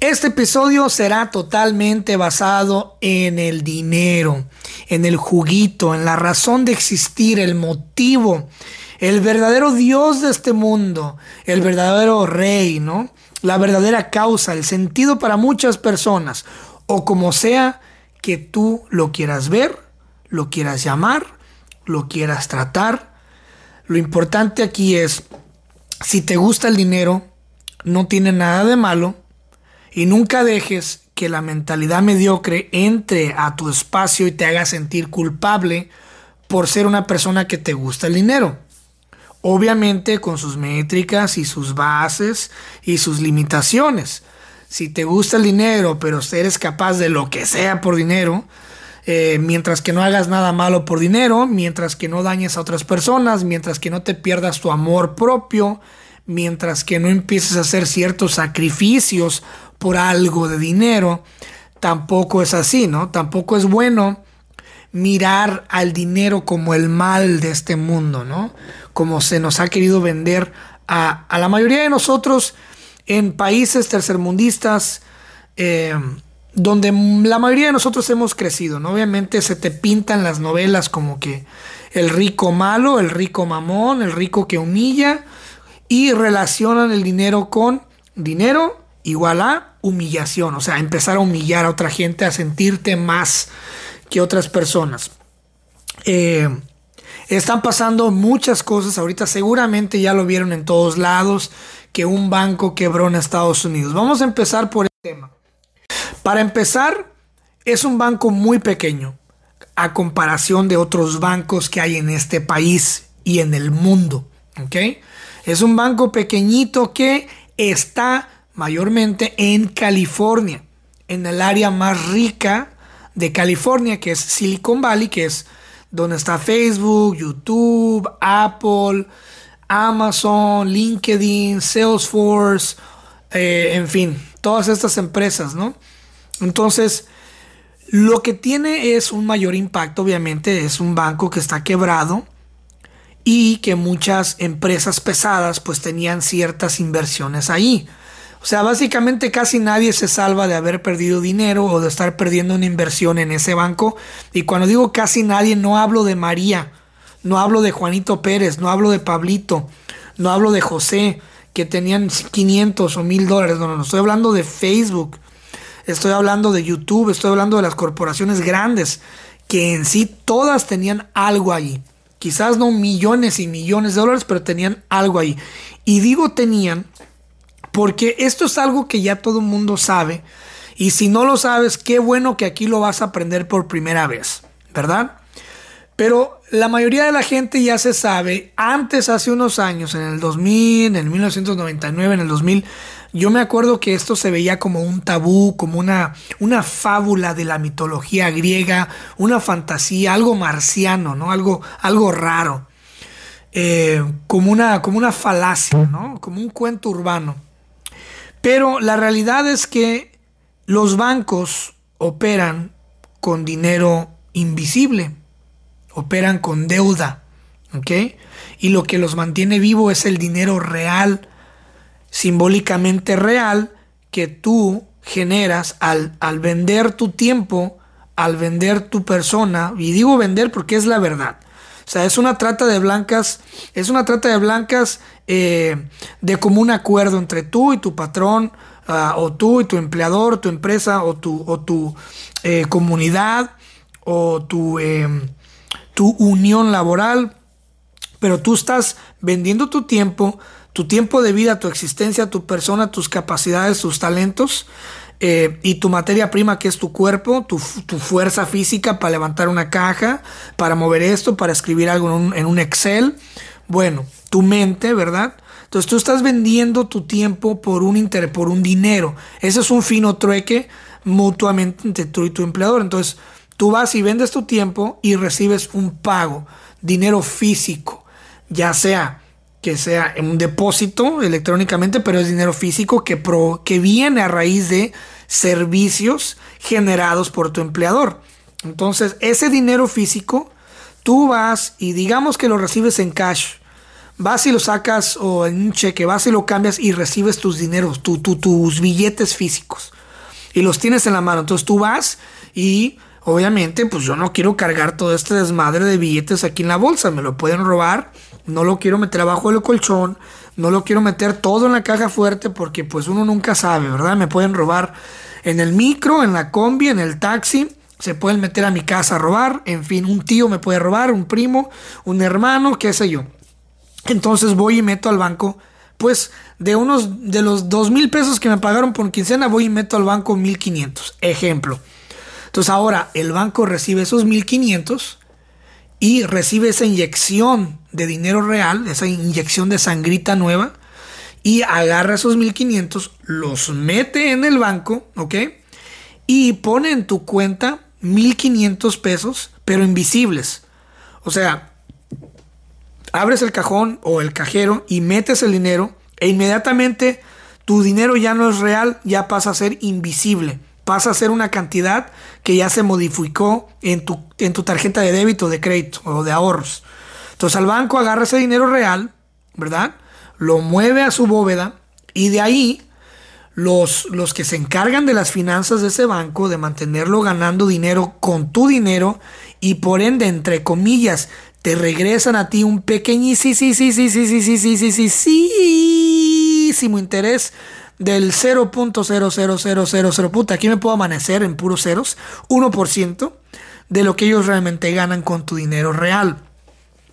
Este episodio será totalmente basado en el dinero, en el juguito, en la razón de existir, el motivo, el verdadero Dios de este mundo, el verdadero rey, ¿no? La verdadera causa, el sentido para muchas personas, o como sea que tú lo quieras ver, lo quieras llamar, lo quieras tratar. Lo importante aquí es, si te gusta el dinero, no tiene nada de malo y nunca dejes que la mentalidad mediocre entre a tu espacio y te haga sentir culpable por ser una persona que te gusta el dinero. Obviamente con sus métricas y sus bases y sus limitaciones. Si te gusta el dinero, pero eres capaz de lo que sea por dinero, eh, mientras que no hagas nada malo por dinero, mientras que no dañes a otras personas, mientras que no te pierdas tu amor propio, mientras que no empieces a hacer ciertos sacrificios por algo de dinero, tampoco es así, ¿no? Tampoco es bueno mirar al dinero como el mal de este mundo, ¿no? Como se nos ha querido vender a, la mayoría de nosotros en países tercermundistas, eh, donde la mayoría de nosotros hemos crecido, ¿no? Obviamente se te pintan las novelas como que el rico malo, el rico mamón, el rico que humilla, y relacionan el dinero con dinero igual a humillación, o sea, empezar a humillar a otra gente, a sentirte más que otras personas. Eh, están pasando muchas cosas ahorita, seguramente ya lo vieron en todos lados, que un banco quebró en Estados Unidos. Vamos a empezar por el tema. Para empezar, es un banco muy pequeño a comparación de otros bancos que hay en este país y en el mundo. Es un banco pequeñito que está mayormente en California, en el área más rica de California, que es Silicon Valley, que es donde está Facebook, YouTube, Apple, Amazon, LinkedIn, Salesforce, eh, en fin, todas estas empresas, ¿no? Entonces, lo que tiene es un mayor impacto, obviamente, es un banco que está quebrado y que muchas empresas pesadas pues tenían ciertas inversiones ahí. O sea, básicamente casi nadie se salva de haber perdido dinero o de estar perdiendo una inversión en ese banco. Y cuando digo casi nadie, no hablo de María, no hablo de Juanito Pérez, no hablo de Pablito, no hablo de José, que tenían 500 o 1000 dólares. No, no, no, estoy hablando de Facebook, estoy hablando de YouTube, estoy hablando de las corporaciones grandes, que en sí todas tenían algo ahí. Quizás no millones y millones de dólares, pero tenían algo ahí. Y digo tenían porque esto es algo que ya todo el mundo sabe. Y si no lo sabes, qué bueno que aquí lo vas a aprender por primera vez, ¿verdad? Pero la mayoría de la gente ya se sabe, antes, hace unos años, en el 2000, en el 1999, en el 2000, yo me acuerdo que esto se veía como un tabú, como una, una fábula de la mitología griega, una fantasía, algo marciano, ¿no? Algo, algo raro. Eh, como, una, como una falacia, ¿no? Como un cuento urbano. Pero la realidad es que los bancos operan con dinero invisible, operan con deuda, ¿ok? Y lo que los mantiene vivo es el dinero real simbólicamente real que tú generas al, al, vender tu tiempo, al vender tu persona, y digo vender porque es la verdad. O sea, es una trata de blancas, es una trata de blancas eh, de común acuerdo entre tú y tu patrón, uh, o tú y tu empleador, tu empresa, o tu, o tu eh, comunidad, o tu, em, tu unión laboral. Pero tú estás vendiendo tu tiempo, tu tiempo de vida, tu existencia, tu persona, tus capacidades, tus talentos eh, y tu materia prima que es tu cuerpo, tu, fuerza física para levantar una caja, para mover esto, para escribir algo en un, Excel. Bueno, tu mente, ¿verdad? Entonces tú estás vendiendo tu tiempo por un interés, por un dinero. Ese es un fino trueque mutuamente entre tú y tu empleador. Entonces tú vas y vendes tu tiempo y recibes un pago, dinero físico, ya sea que sea un depósito electrónicamente, pero es dinero físico que, que viene a raíz de servicios generados por tu empleador. Entonces, ese dinero físico, tú vas y digamos que lo recibes en cash. vas y lo sacas o en un cheque, vas y lo cambias y recibes tus dineros, tus billetes físicos y los tienes en la mano. Entonces tú vas y obviamente pues yo no quiero cargar todo este desmadre de billetes aquí en la bolsa, me lo pueden robar, no lo quiero meter abajo del colchón, no lo quiero meter todo en la caja fuerte porque pues uno nunca sabe, ¿verdad? Me pueden robar en el micro, en la combi, en el taxi se pueden meter a mi casa a robar, en fin, un tío me puede robar, un primo, un hermano, qué sé yo. Entonces voy y meto al banco, pues de unos de los dos mil pesos que me pagaron por quincena, voy y meto al banco 1500, ejemplo. Entonces ahora el banco recibe esos 1500 y recibe esa inyección de dinero real, esa inyección de sangrita nueva, y agarra esos 1500, los mete en el banco, ¿ok? Y pone en tu cuenta 1500 pesos, pero invisibles. O sea, abres el cajón o el cajero y metes el dinero e inmediatamente tu dinero ya no es real, ya pasa a ser invisible. Pasa a ser una cantidad que ya se modificó en tu, en tu tarjeta de débito, de crédito o de ahorros. Entonces al banco agarra ese dinero real, ¿verdad? Lo mueve a su bóveda y de ahí los, los que se encargan de las finanzas de ese banco, de mantenerlo ganando dinero con tu dinero y por ende, entre comillas, te regresan a ti un pequeñísimo interés del 0.00000, puta, aquí me puedo amanecer en puros ceros, 1% de lo que ellos realmente ganan con tu dinero real.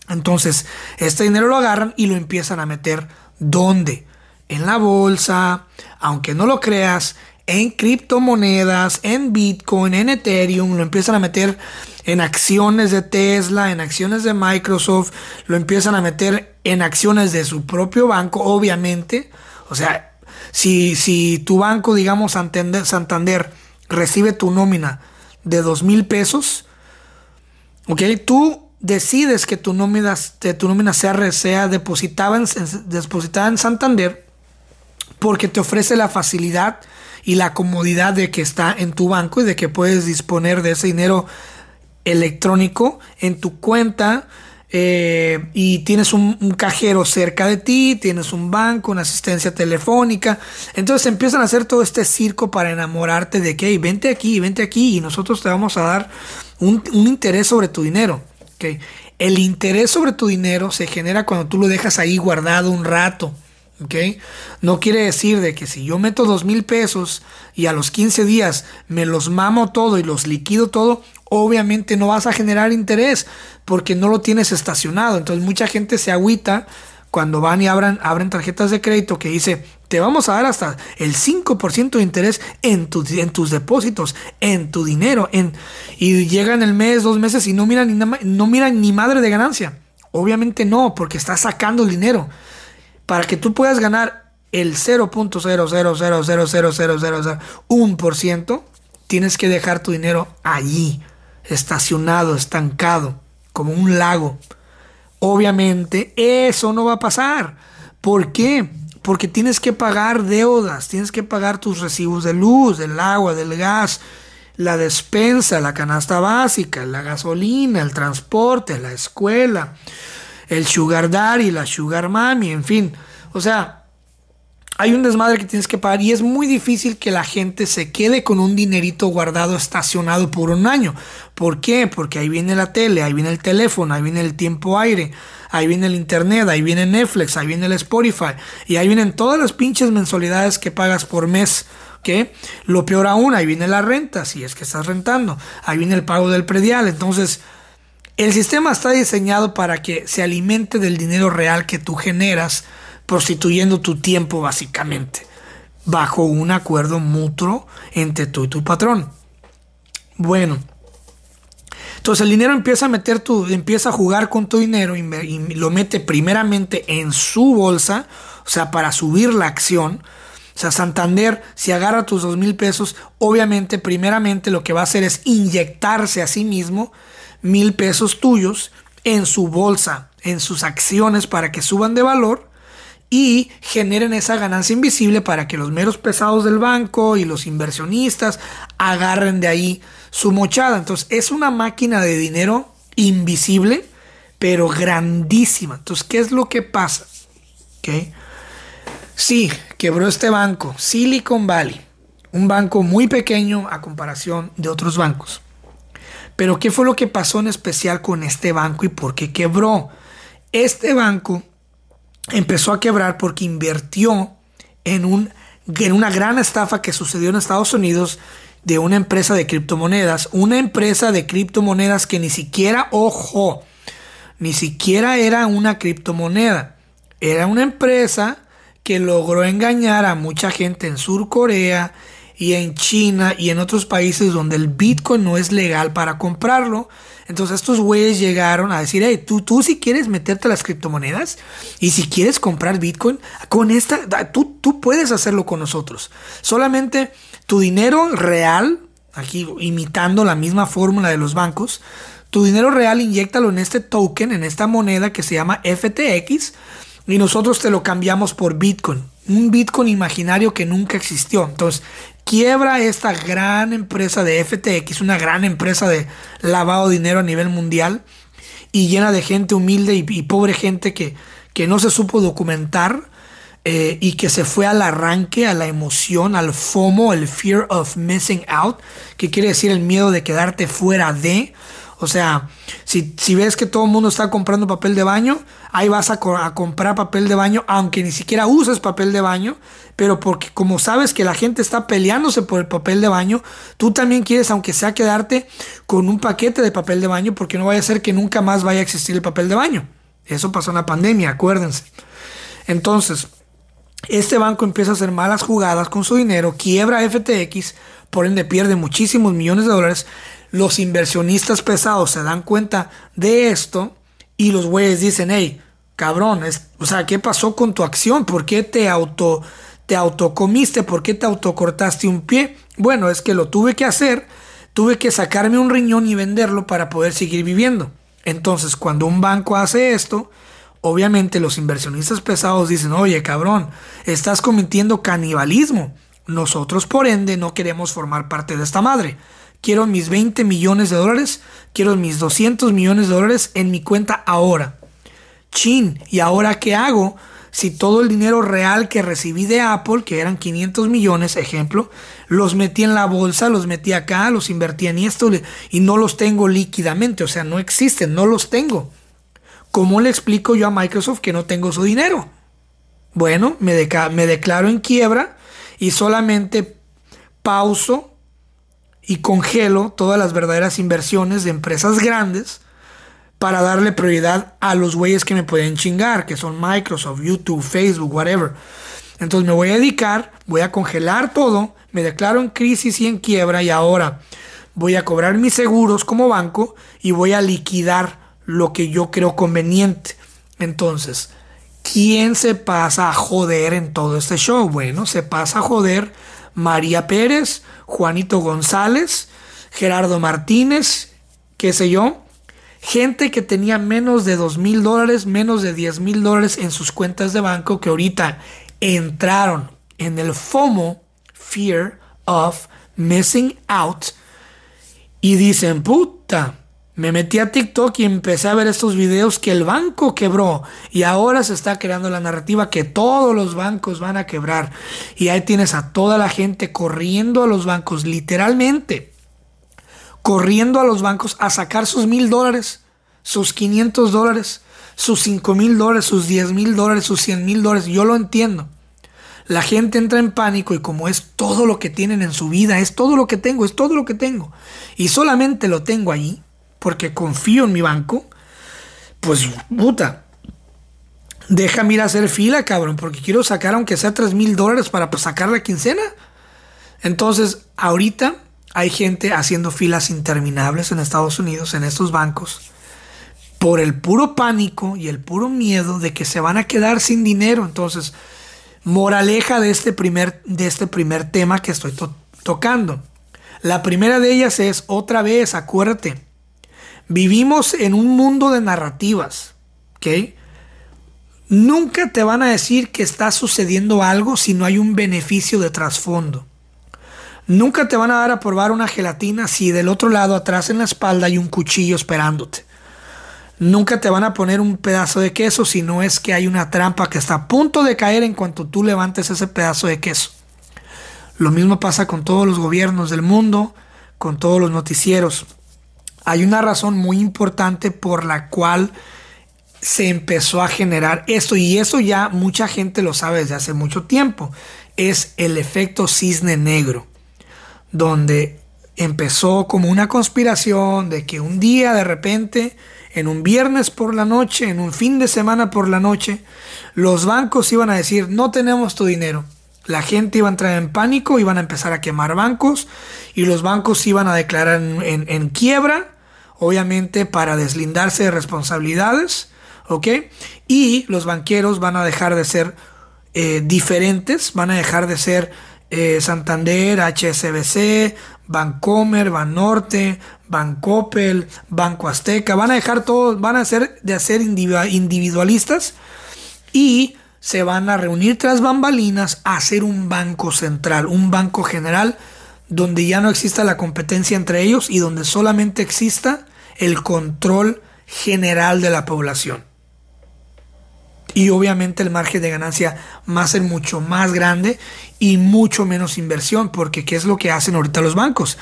Entonces, este dinero lo agarran y lo empiezan a meter ¿dónde? en la bolsa, aunque no lo creas, en criptomonedas, en Bitcoin, en Ethereum, lo empiezan a meter en acciones de Tesla, en acciones de Microsoft, lo empiezan a meter en acciones de su propio banco, obviamente. O sea, si, si tu banco, digamos Santander, Santander, recibe tu nómina de dos mil pesos, ok, tú decides que tu nómina, tu nómina sea, sea depositada, en, depositada en Santander, porque te ofrece la facilidad y la comodidad de que está en tu banco y de que puedes disponer de ese dinero electrónico en tu cuenta eh, y tienes un, cajero cerca de ti, tienes un banco, una asistencia telefónica. Entonces empiezan a hacer todo este circo para enamorarte de que vente aquí, vente aquí y nosotros te vamos a dar un, interés sobre tu dinero. El interés sobre tu dinero se genera cuando tú lo dejas ahí guardado un rato. No quiere decir de que si yo meto dos mil pesos y a los 15 días me los mamo todo y los liquido todo, obviamente no vas a generar interés porque no lo tienes estacionado. Entonces mucha gente se agüita cuando van y abran, abren tarjetas de crédito que dice, te vamos a dar hasta el 5% de interés en, en tus depósitos, en tu dinero, en, y llegan el mes, dos meses y no miran ni, no miran ni madre de ganancia. Obviamente no, porque estás sacando el dinero para que tú puedas ganar el 0.0000001%, tienes que dejar tu dinero allí, estacionado, estancado, como un lago. Obviamente eso no va a pasar. ¿Por qué? Porque tienes que pagar deudas, tienes que pagar tus recibos de luz, del agua, del gas, la despensa, la canasta básica, la gasolina, el transporte, la escuela, el sugar daddy, la sugar mami, en fin. O sea, hay un desmadre que tienes que pagar y es muy difícil que la gente se quede con un dinerito guardado estacionado por un año. ¿Por qué? Porque ahí viene la tele, ahí viene el teléfono, ahí viene el tiempo aire, ahí viene el internet, ahí viene Netflix, ahí viene el Spotify y ahí vienen todas las pinches mensualidades que pagas por mes. ¿Qué? Lo peor aún, ahí viene la renta, si es que estás rentando, ahí viene el pago del predial. Entonces, el sistema está diseñado para que se alimente del dinero real que tú generas, prostituyendo tu tiempo básicamente, bajo un acuerdo mutuo entre tú y tu patrón. Bueno, entonces el dinero empieza a meter tu, empieza a jugar con tu dinero y, y lo mete primeramente en su bolsa, o sea, para subir la acción. O sea, Santander, si agarra tus dos mil pesos, obviamente, primeramente lo que va a hacer es inyectarse a sí mismo mil pesos tuyos en su bolsa, en sus acciones para que suban de valor y generen esa ganancia invisible para que los meros pesados del banco y los inversionistas agarren de ahí su mochada. Entonces es una máquina de dinero invisible, pero grandísima. Entonces, ¿qué es lo que pasa? Sí, quebró este banco, Silicon Valley, un banco muy pequeño a comparación de otros bancos. Pero ¿qué fue lo que pasó en especial con este banco y por qué quebró? Este banco empezó a quebrar porque invirtió en, un, en una gran estafa que sucedió en Estados Unidos de una empresa de criptomonedas. Una empresa de criptomonedas que ni siquiera, ojo, ni siquiera era una criptomoneda. Era una empresa que logró engañar a mucha gente en Sur Corea y en China y en otros países donde el Bitcoin no es legal para comprarlo. Entonces estos güeyes llegaron a decir, hey, tú, tú si quieres meterte a las criptomonedas y si quieres comprar Bitcoin, con esta, tú, tú puedes hacerlo con nosotros. Solamente tu dinero real, aquí imitando la misma fórmula de los bancos, tu dinero real inyectalo en este token, en esta moneda que se llama FTX y nosotros te lo cambiamos por Bitcoin. Un Bitcoin imaginario que nunca existió. Entonces, quiebra esta gran empresa de FTX, una gran empresa de lavado de dinero a nivel mundial y llena de gente humilde y, pobre gente que, que, no se supo documentar eh, y que se fue al arranque, a la emoción, al FOMO, el fear of missing out, que quiere decir el miedo de quedarte fuera de. O sea, si, ves que todo el mundo está comprando papel de baño, ahí vas a, comprar papel de baño, aunque ni siquiera uses papel de baño, pero porque como sabes que la gente está peleándose por el papel de baño, tú también quieres, aunque sea quedarte con un paquete de papel de baño, porque no vaya a ser que nunca más vaya a existir el papel de baño. Eso pasó en la pandemia, acuérdense. Entonces, este banco empieza a hacer malas jugadas con su dinero, quiebra FTX, por ende pierde muchísimos millones de dólares los inversionistas pesados se dan cuenta de esto y los güeyes dicen, hey, cabrón, o sea, ¿qué pasó con tu acción? ¿Por qué te auto te autocomiste? ¿Por qué te autocortaste un pie? Bueno, es que lo tuve que hacer, tuve que sacarme un riñón y venderlo para poder seguir viviendo. Entonces, cuando un banco hace esto, obviamente los inversionistas pesados dicen, oye, cabrón, estás cometiendo canibalismo. Nosotros, por ende, no queremos formar parte de esta madre quiero mis 20 millones de dólares, quiero mis 200 millones de dólares en mi cuenta ahora. Chin, ¿y ahora qué hago? Si todo el dinero real que recibí de Apple, que eran 500 millones, ejemplo, los metí en la bolsa, los metí acá, los invertí en esto y no los tengo líquidamente, o sea, no existen, no los tengo. ¿Cómo le explico yo a Microsoft que no tengo su dinero? Bueno, me, me declaro en quiebra y solamente pauso y congelo todas las verdaderas inversiones de empresas grandes para darle prioridad a los güeyes que me pueden chingar, que son Microsoft, YouTube, Facebook, whatever. Entonces me voy a dedicar, voy a congelar todo, me declaro en crisis y en quiebra y ahora voy a cobrar mis seguros como banco y voy a liquidar lo que yo creo conveniente. Entonces, ¿quién se pasa a joder en todo este show? Bueno, se pasa a joder María Pérez, Juanito González, Gerardo Martínez, qué sé yo. Gente que tenía menos de dos mil dólares, menos de 10 mil dólares en sus cuentas de banco que ahorita entraron en el FOMO, Fear of Missing Out, y dicen, puta, me metí a TikTok y empecé a ver estos videos que el banco quebró y ahora se está creando la narrativa que todos los bancos van a quebrar. Y ahí tienes a toda la gente corriendo a los bancos, literalmente, corriendo a los bancos a sacar sus mil dólares, sus 500 dólares, sus 5 mil dólares, sus 10 mil dólares, sus 100 mil dólares. Yo lo entiendo. La gente entra en pánico y como es todo lo que tienen en su vida, es todo lo que tengo, es todo lo que tengo. Y solamente lo tengo allí porque confío en mi banco, pues puta, déjame ir a hacer fila, cabrón, porque quiero sacar aunque sea 3 mil dólares para pues, sacar la quincena. Entonces, ahorita hay gente haciendo filas interminables en Estados Unidos, en estos bancos, por el puro pánico y el puro miedo de que se van a quedar sin dinero. Entonces, moraleja de este primer, de este primer tema que estoy tocando. La primera de ellas es, otra vez, acuérdate, Vivimos en un mundo de narrativas, ¿ok? Nunca te van a decir que está sucediendo algo si no hay un beneficio de trasfondo. Nunca te van a dar a probar una gelatina si del otro lado atrás en la espalda hay un cuchillo esperándote. Nunca te van a poner un pedazo de queso si no es que hay una trampa que está a punto de caer en cuanto tú levantes ese pedazo de queso. Lo mismo pasa con todos los gobiernos del mundo, con todos los noticieros. Hay una razón muy importante por la cual se empezó a generar esto y eso ya mucha gente lo sabe desde hace mucho tiempo. Es el efecto cisne negro, donde empezó como una conspiración de que un día de repente, en un viernes por la noche, en un fin de semana por la noche, los bancos iban a decir, no tenemos tu dinero. La gente iba a entrar en pánico, iban a empezar a quemar bancos y los bancos iban a declarar en, quiebra, obviamente para deslindarse de responsabilidades, ¿ok? Y los banqueros van a dejar de ser eh, diferentes, van a dejar de ser eh, Santander, HSBC, Bancomer, Banorte, Bancoppel, Banco Azteca, van a dejar todos, van a ser de ser individualistas y se van a reunir tras bambalinas a hacer un banco central, un banco general donde ya no exista la competencia entre ellos y donde solamente exista el control general de la población. Y obviamente el margen de ganancia va a ser mucho más grande y mucho menos inversión, porque ¿qué es lo que hacen ahorita los bancos?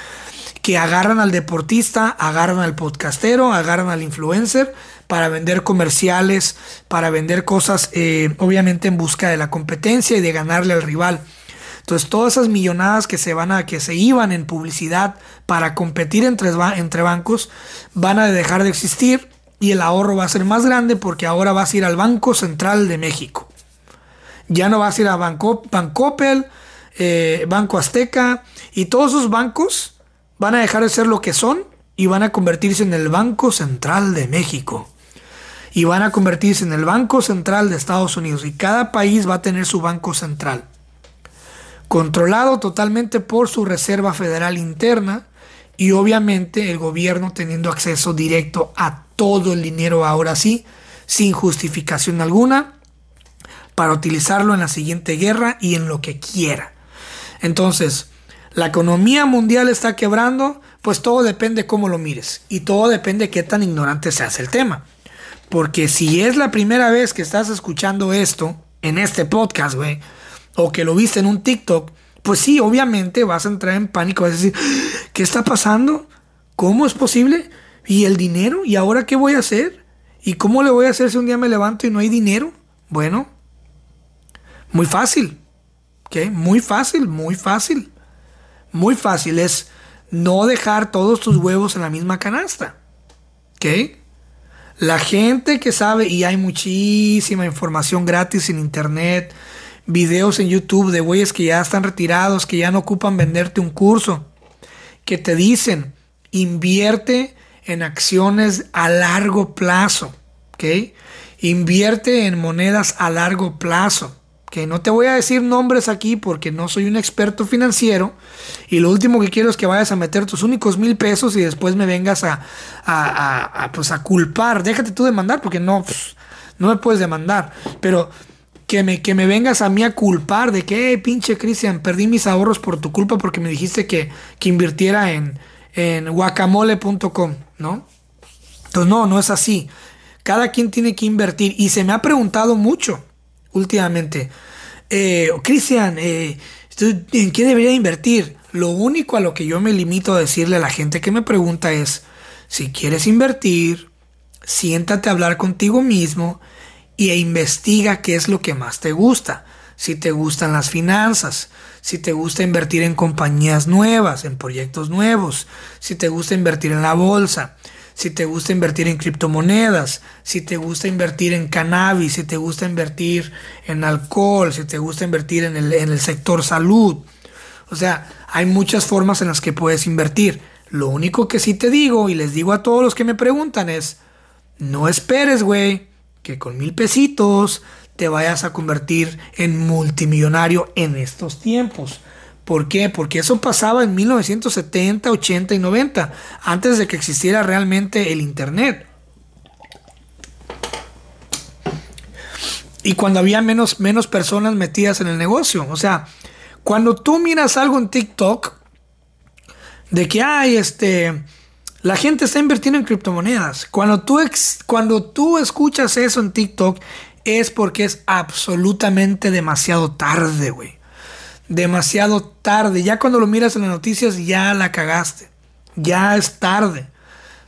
Que agarran al deportista, agarran al podcastero, agarran al influencer para vender comerciales, para vender cosas, eh, obviamente en busca de la competencia y de ganarle al rival. Entonces todas esas millonadas que se van a, que se iban en publicidad para competir entre, entre bancos, van a dejar de existir y el ahorro va a ser más grande porque ahora vas a ir al Banco Central de México. Ya no vas a ir a Banco, eh, Banco Azteca y todos esos bancos van a dejar de ser lo que son y van a convertirse en el Banco Central de México. Y van a convertirse en el Banco Central de Estados Unidos. Y cada país va a tener su Banco Central controlado totalmente por su Reserva Federal Interna y obviamente el gobierno teniendo acceso directo a todo el dinero ahora sí, sin justificación alguna, para utilizarlo en la siguiente guerra y en lo que quiera. Entonces, la economía mundial está quebrando, pues todo depende cómo lo mires y todo depende qué tan ignorante se hace el tema. Porque si es la primera vez que estás escuchando esto en este podcast, güey, o que lo viste en un TikTok, pues sí, obviamente vas a entrar en pánico, vas a decir, ¿qué está pasando? ¿Cómo es posible? ¿Y el dinero? ¿Y ahora qué voy a hacer? ¿Y cómo le voy a hacer si un día me levanto y no hay dinero? Bueno, muy fácil. ¿Qué? Muy fácil, muy fácil. Muy fácil es no dejar todos tus huevos en la misma canasta. ¿Ok? La gente que sabe, y hay muchísima información gratis en internet, videos en YouTube de güeyes que ya están retirados, que ya no ocupan venderte un curso, que te dicen, invierte en acciones a largo plazo, ¿ok? Invierte en monedas a largo plazo, que no te voy a decir nombres aquí porque no soy un experto financiero y lo último que quiero es que vayas a meter tus únicos mil pesos y después me vengas a, a, pues a culpar. Déjate tú demandar porque no, pues, no me puedes demandar, pero que me, que me vengas a mí a culpar de que, pinche Cristian, perdí mis ahorros por tu culpa porque me dijiste que, que invirtiera en, en guacamole.com, ¿no? Entonces, no, no es así. Cada quien tiene que invertir y se me ha preguntado mucho últimamente, eh, Cristian, eh, ¿en qué debería invertir? Lo único a lo que yo me limito a decirle a la gente que me pregunta es, si quieres invertir, siéntate a hablar contigo mismo y e investiga qué es lo que más te gusta. Si te gustan las finanzas, si te gusta invertir en compañías nuevas, en proyectos nuevos, si te gusta invertir en la bolsa, si te gusta invertir en criptomonedas, si te gusta invertir en cannabis, si te gusta invertir en alcohol, si te gusta invertir en el, en el sector salud. O sea, hay muchas formas en las que puedes invertir. Lo único que sí te digo y les digo a todos los que me preguntan es, no esperes, güey que con mil pesitos te vayas a convertir en multimillonario en estos tiempos. ¿Por qué? Porque eso pasaba en 1970, 80 y 90, antes de que existiera realmente el Internet. Y cuando había menos, menos personas metidas en el negocio. O sea, cuando tú miras algo en TikTok, de que hay este, La gente está invirtiendo en criptomonedas. Cuando tú, cuando tú escuchas eso en TikTok es porque es absolutamente demasiado tarde, güey. Demasiado tarde. Ya cuando lo miras en las noticias ya la cagaste. Ya es tarde.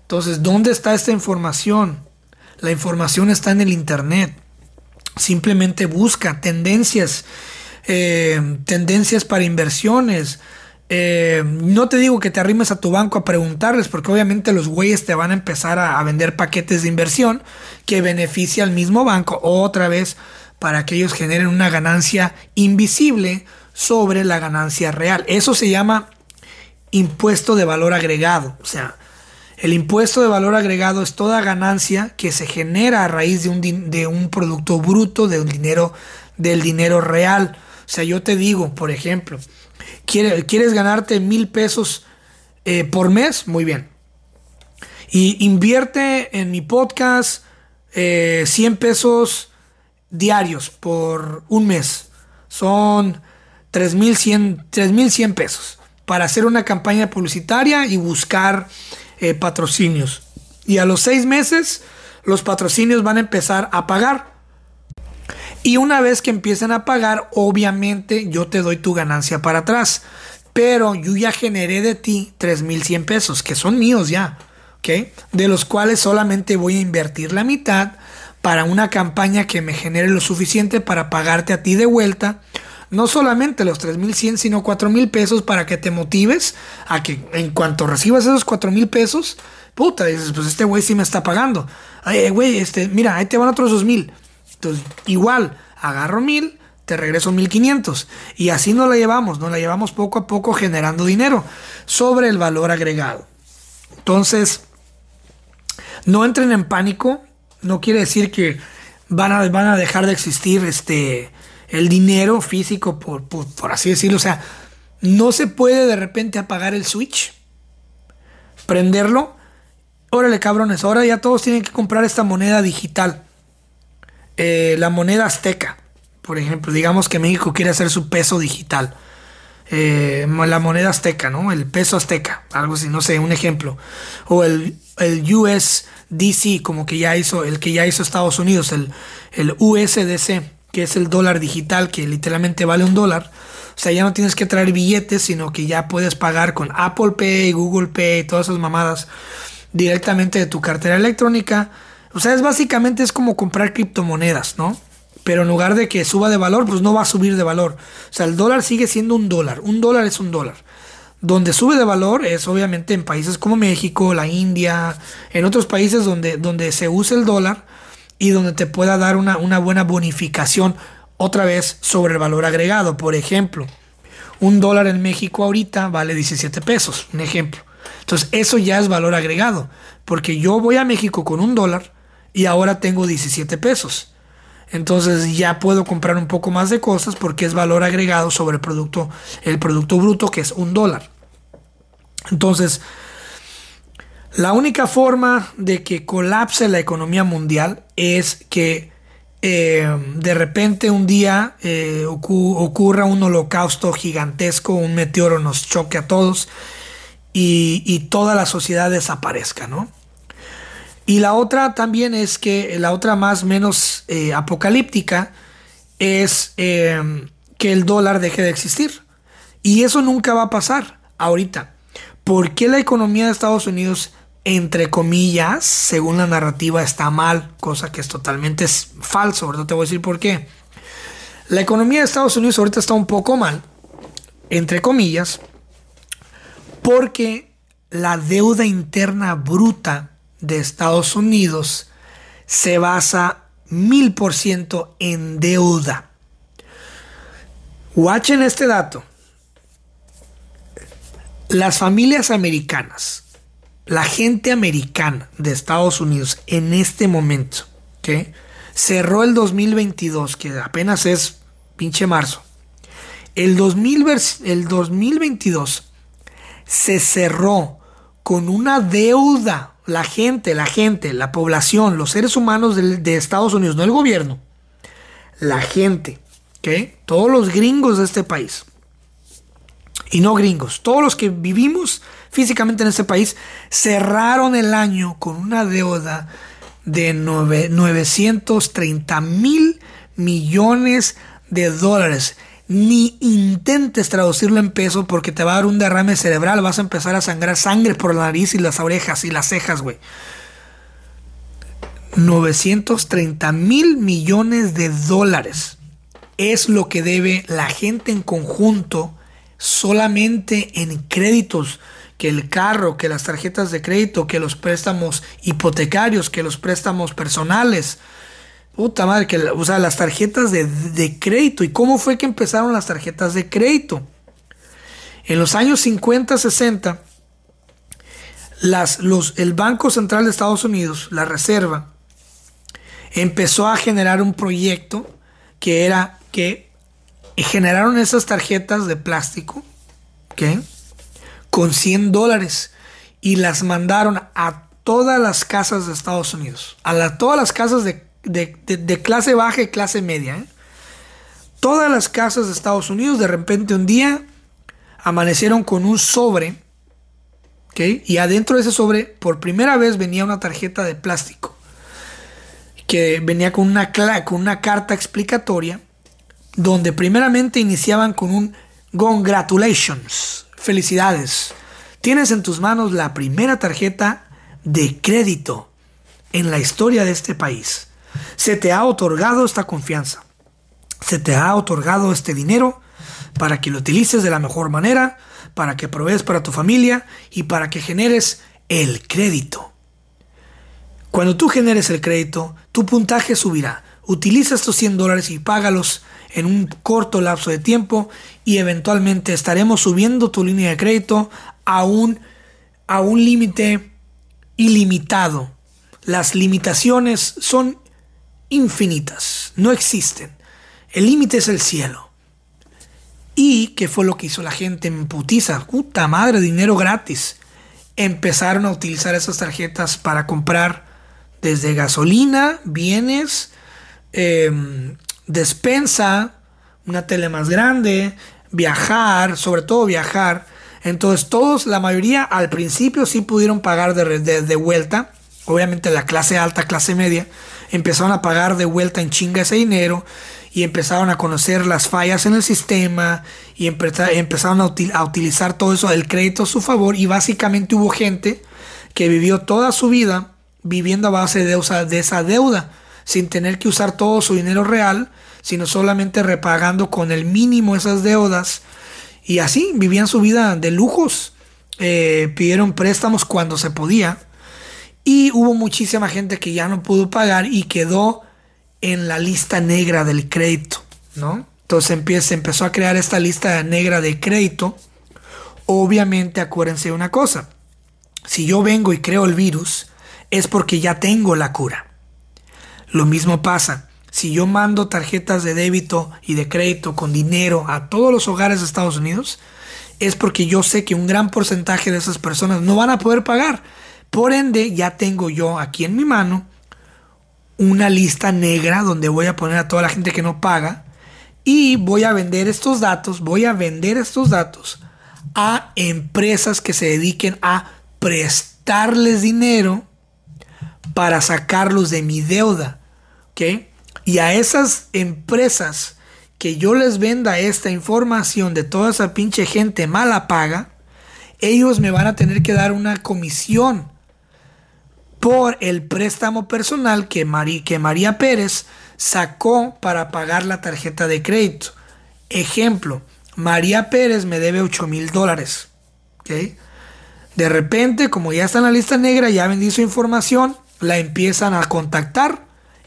Entonces, ¿dónde está esta información? La información está en el Internet. Simplemente busca tendencias, eh, tendencias para inversiones, eh, no te digo que te arrimes a tu banco a preguntarles, porque obviamente los güeyes te van a empezar a, vender paquetes de inversión que beneficia al mismo banco otra vez para que ellos generen una ganancia invisible sobre la ganancia real. Eso se llama impuesto de valor agregado. O sea, el impuesto de valor agregado es toda ganancia que se genera a raíz de un, de un producto bruto, de un dinero, del dinero real. O sea, yo te digo, por ejemplo, ¿Quieres ganarte mil pesos eh, por mes? Muy bien. Y invierte en mi podcast 100 eh, pesos diarios por un mes. Son 3.100 pesos para hacer una campaña publicitaria y buscar eh, patrocinios. Y a los seis meses los patrocinios van a empezar a pagar. Y una vez que empiecen a pagar, obviamente yo te doy tu ganancia para atrás. Pero yo ya generé de ti 3.100 pesos, que son míos ya, ¿ok? De los cuales solamente voy a invertir la mitad para una campaña que me genere lo suficiente para pagarte a ti de vuelta. No solamente los 3.100, sino 4.000 pesos para que te motives a que en cuanto recibas esos 4.000 pesos, puta, dices, pues este güey sí me está pagando. Ay, güey, este, mira, ahí te van otros 2.000. Entonces, igual, agarro mil, te regreso 1500. Y así nos la llevamos, nos la llevamos poco a poco generando dinero sobre el valor agregado. Entonces, no entren en pánico, no quiere decir que van a, van a dejar de existir este, el dinero físico, por, por, por así decirlo. O sea, no se puede de repente apagar el switch, prenderlo. Órale, cabrones, ahora ya todos tienen que comprar esta moneda digital. Eh, la moneda azteca, por ejemplo, digamos que México quiere hacer su peso digital. Eh, la moneda azteca, ¿no? El peso azteca, algo así, no sé, un ejemplo. O el, el USDC, como que ya hizo, el que ya hizo Estados Unidos, el, el USDC, que es el dólar digital, que literalmente vale un dólar. O sea, ya no tienes que traer billetes, sino que ya puedes pagar con Apple Pay, Google Pay, todas esas mamadas directamente de tu cartera electrónica o sea, es básicamente es como comprar criptomonedas, ¿no? Pero en lugar de que suba de valor, pues no va a subir de valor. O sea, el dólar sigue siendo un dólar. Un dólar es un dólar. Donde sube de valor es obviamente en países como México, la India, en otros países donde, donde se usa el dólar y donde te pueda dar una, una buena bonificación otra vez sobre el valor agregado. Por ejemplo, un dólar en México ahorita vale 17 pesos, un ejemplo. Entonces, eso ya es valor agregado, porque yo voy a México con un dólar y ahora tengo 17 pesos. Entonces ya puedo comprar un poco más de cosas porque es valor agregado sobre el producto, el producto bruto que es un dólar. Entonces, la única forma de que colapse la economía mundial es que eh, de repente un día eh, ocurra un holocausto gigantesco, un meteoro nos choque a todos y, y toda la sociedad desaparezca, ¿no? Y la otra también es que la otra más menos eh, apocalíptica es eh, que el dólar deje de existir. Y eso nunca va a pasar ahorita. ¿Por qué la economía de Estados Unidos, entre comillas, según la narrativa, está mal? Cosa que es totalmente falso. Ahorita te voy a decir por qué. La economía de Estados Unidos ahorita está un poco mal, entre comillas, porque la deuda interna bruta de Estados Unidos se basa mil por ciento en deuda. Watchen este dato. Las familias americanas, la gente americana de Estados Unidos en este momento, que cerró el 2022, que apenas es pinche marzo. El, 2000, el 2022 se cerró con una deuda la gente, la gente, la población, los seres humanos de, Estados Unidos, no el gobierno, la gente, ¿ok? Todos los gringos de este país y no gringos, todos los que vivimos físicamente en este país, cerraron el año con una deuda de 930 mil millones de dólares. Ni intentes traducirlo en peso porque te va a dar un derrame cerebral, vas a empezar a sangrar sangre por la nariz y las orejas y las cejas, güey. 930 mil millones de dólares es lo que debe la gente en conjunto solamente en créditos, que el carro, que las tarjetas de crédito, que los préstamos hipotecarios, que los préstamos personales. Puta madre, que, o sea, las tarjetas de, de crédito. ¿Y cómo fue que empezaron las tarjetas de crédito? En los años 50, 60, las, los, el Banco Central de Estados Unidos, la Reserva, empezó a generar un proyecto que era que generaron esas tarjetas de plástico, Con 100 dólares y las mandaron a todas las casas de Estados Unidos, a todas las casas de, clase baja y clase media. ¿eh? Todas las casas de Estados Unidos de repente un día amanecieron con un sobre, Y adentro de ese sobre por primera vez venía una tarjeta de plástico que venía con una, con una carta explicatoria donde primeramente iniciaban con un congratulations, felicidades. Tienes en tus manos la primera tarjeta de crédito en la historia de este país. Se te ha otorgado esta confianza. Se te ha otorgado este dinero para que lo utilices de la mejor manera, para que provees para tu familia y para que generes el crédito. Cuando tú generes el crédito, tu puntaje subirá. Utiliza estos 100 dólares y págalos en un corto lapso de tiempo y eventualmente estaremos subiendo tu línea de crédito a un, a un límite ilimitado. Las limitaciones son infinitas, no existen. El límite es el cielo. ¿Y qué fue lo que hizo la gente en putiza? Puta madre, dinero gratis. Empezaron a utilizar esas tarjetas para comprar desde gasolina, bienes, eh, despensa, una tele más grande, viajar, sobre todo viajar. Entonces todos, la mayoría al principio sí pudieron pagar de, de, vuelta. Obviamente la clase alta, clase media, empezaron a pagar de vuelta en chinga ese dinero y empezaron a conocer las fallas en el sistema y empezaron a, utilizar todo eso, el crédito a su favor y básicamente hubo gente que vivió toda su vida viviendo a base de, de esa deuda sin tener que usar todo su dinero real, sino solamente repagando con el mínimo esas deudas. Y así vivían su vida de lujos. Eh, pidieron préstamos cuando se podía. Y hubo muchísima gente que ya no pudo pagar y quedó en la lista negra del crédito, ¿no? Entonces empieza, empezó a crear esta lista negra de crédito. Obviamente acuérdense de una cosa. Si yo vengo y creo el virus, es porque ya tengo la cura. Lo mismo pasa. Si yo mando tarjetas de débito y de crédito con dinero a todos los hogares de Estados Unidos, es porque yo sé que un gran porcentaje de esas personas no van a poder pagar. Por ende, ya tengo yo aquí en mi mano una lista negra donde voy a poner a toda la gente que no paga y voy a vender estos datos, voy a vender estos datos a empresas que se dediquen a prestarles dinero para sacarlos de mi deuda. Y a esas empresas que yo les venda esta información de toda esa pinche gente mala paga, ellos me van a tener que dar una comisión por el préstamo personal que, que María Pérez sacó para pagar la tarjeta de crédito. Ejemplo, María Pérez me debe 8 mil dólares. De repente, como ya está en la lista negra, ya vendí su información, la empiezan a contactar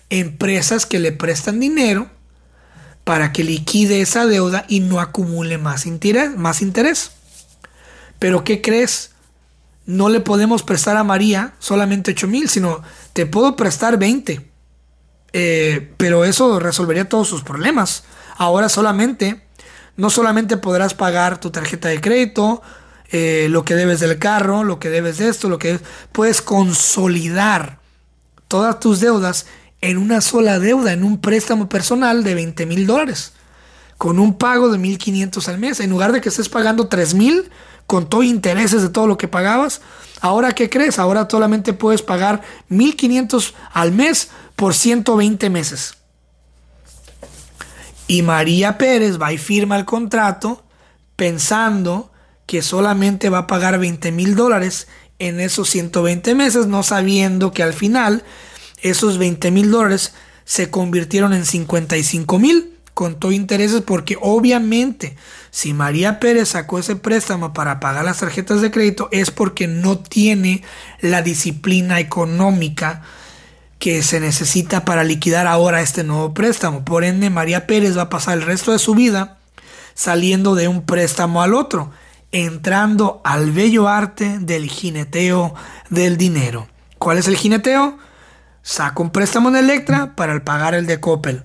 empresas que le prestan dinero para que liquide esa deuda y no acumule más interés. Más interés. Pero ¿qué crees? No le podemos prestar a María solamente 8 mil, sino te puedo prestar 20. Eh, pero eso resolvería todos sus problemas. Ahora solamente, no solamente podrás pagar tu tarjeta de crédito, eh, lo que debes del carro, lo que debes de esto, lo que puedes consolidar todas tus deudas en una sola deuda, en un préstamo personal de 20 mil dólares. con un pago de 1500 al mes. En lugar de que estés pagando 3000 con todo intereses de todo lo que pagabas, ahora ¿qué crees? Ahora solamente puedes pagar 1500 al mes por 120 meses. Y María Pérez va y firma el contrato pensando que solamente va a pagar 20 mil dólares en esos 120 meses, no sabiendo que al final esos 20 mil dólares se convirtieron en 55 mil con todo intereses porque obviamente si María Pérez sacó ese préstamo para pagar las tarjetas de crédito es porque no tiene la disciplina económica que se necesita para liquidar ahora este nuevo préstamo. Por ende, María Pérez va a pasar el resto de su vida saliendo de un préstamo al otro, entrando al bello arte del jineteo del dinero. ¿Cuál es el jineteo? Saco un préstamo en Electra para pagar el de Coppel.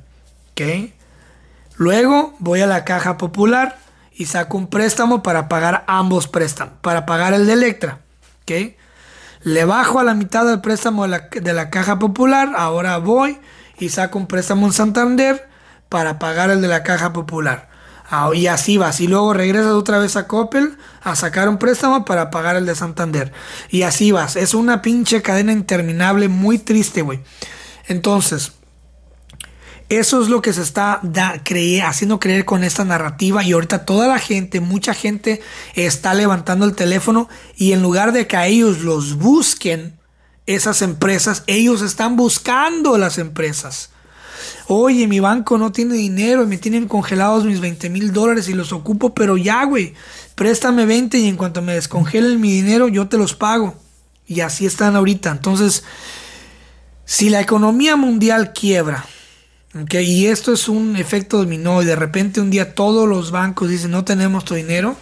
Luego voy a la caja popular y saco un préstamo para pagar ambos préstamos, para pagar el de Electra. Le bajo a la mitad del préstamo de la, caja popular, ahora voy y saco un préstamo en Santander para pagar el de la caja popular. Ah, y así vas. Y luego regresas otra vez a Coppel a sacar un préstamo para pagar el de Santander. Y así vas. Es una pinche cadena interminable muy triste, güey. Entonces, eso es lo que se está haciendo creer con esta narrativa y ahorita toda la gente, mucha gente está levantando el teléfono y en lugar de que a ellos los busquen esas empresas, ellos están buscando las empresas. Oye, mi banco no tiene dinero me tienen congelados mis 20 mil dólares y los ocupo, pero ya, güey, préstame 20 y en cuanto me descongelen mi dinero yo te los pago. Y así están ahorita. Entonces, si la economía mundial quiebra, y esto es un efecto dominó y de repente un día todos los bancos dicen no tenemos tu dinero.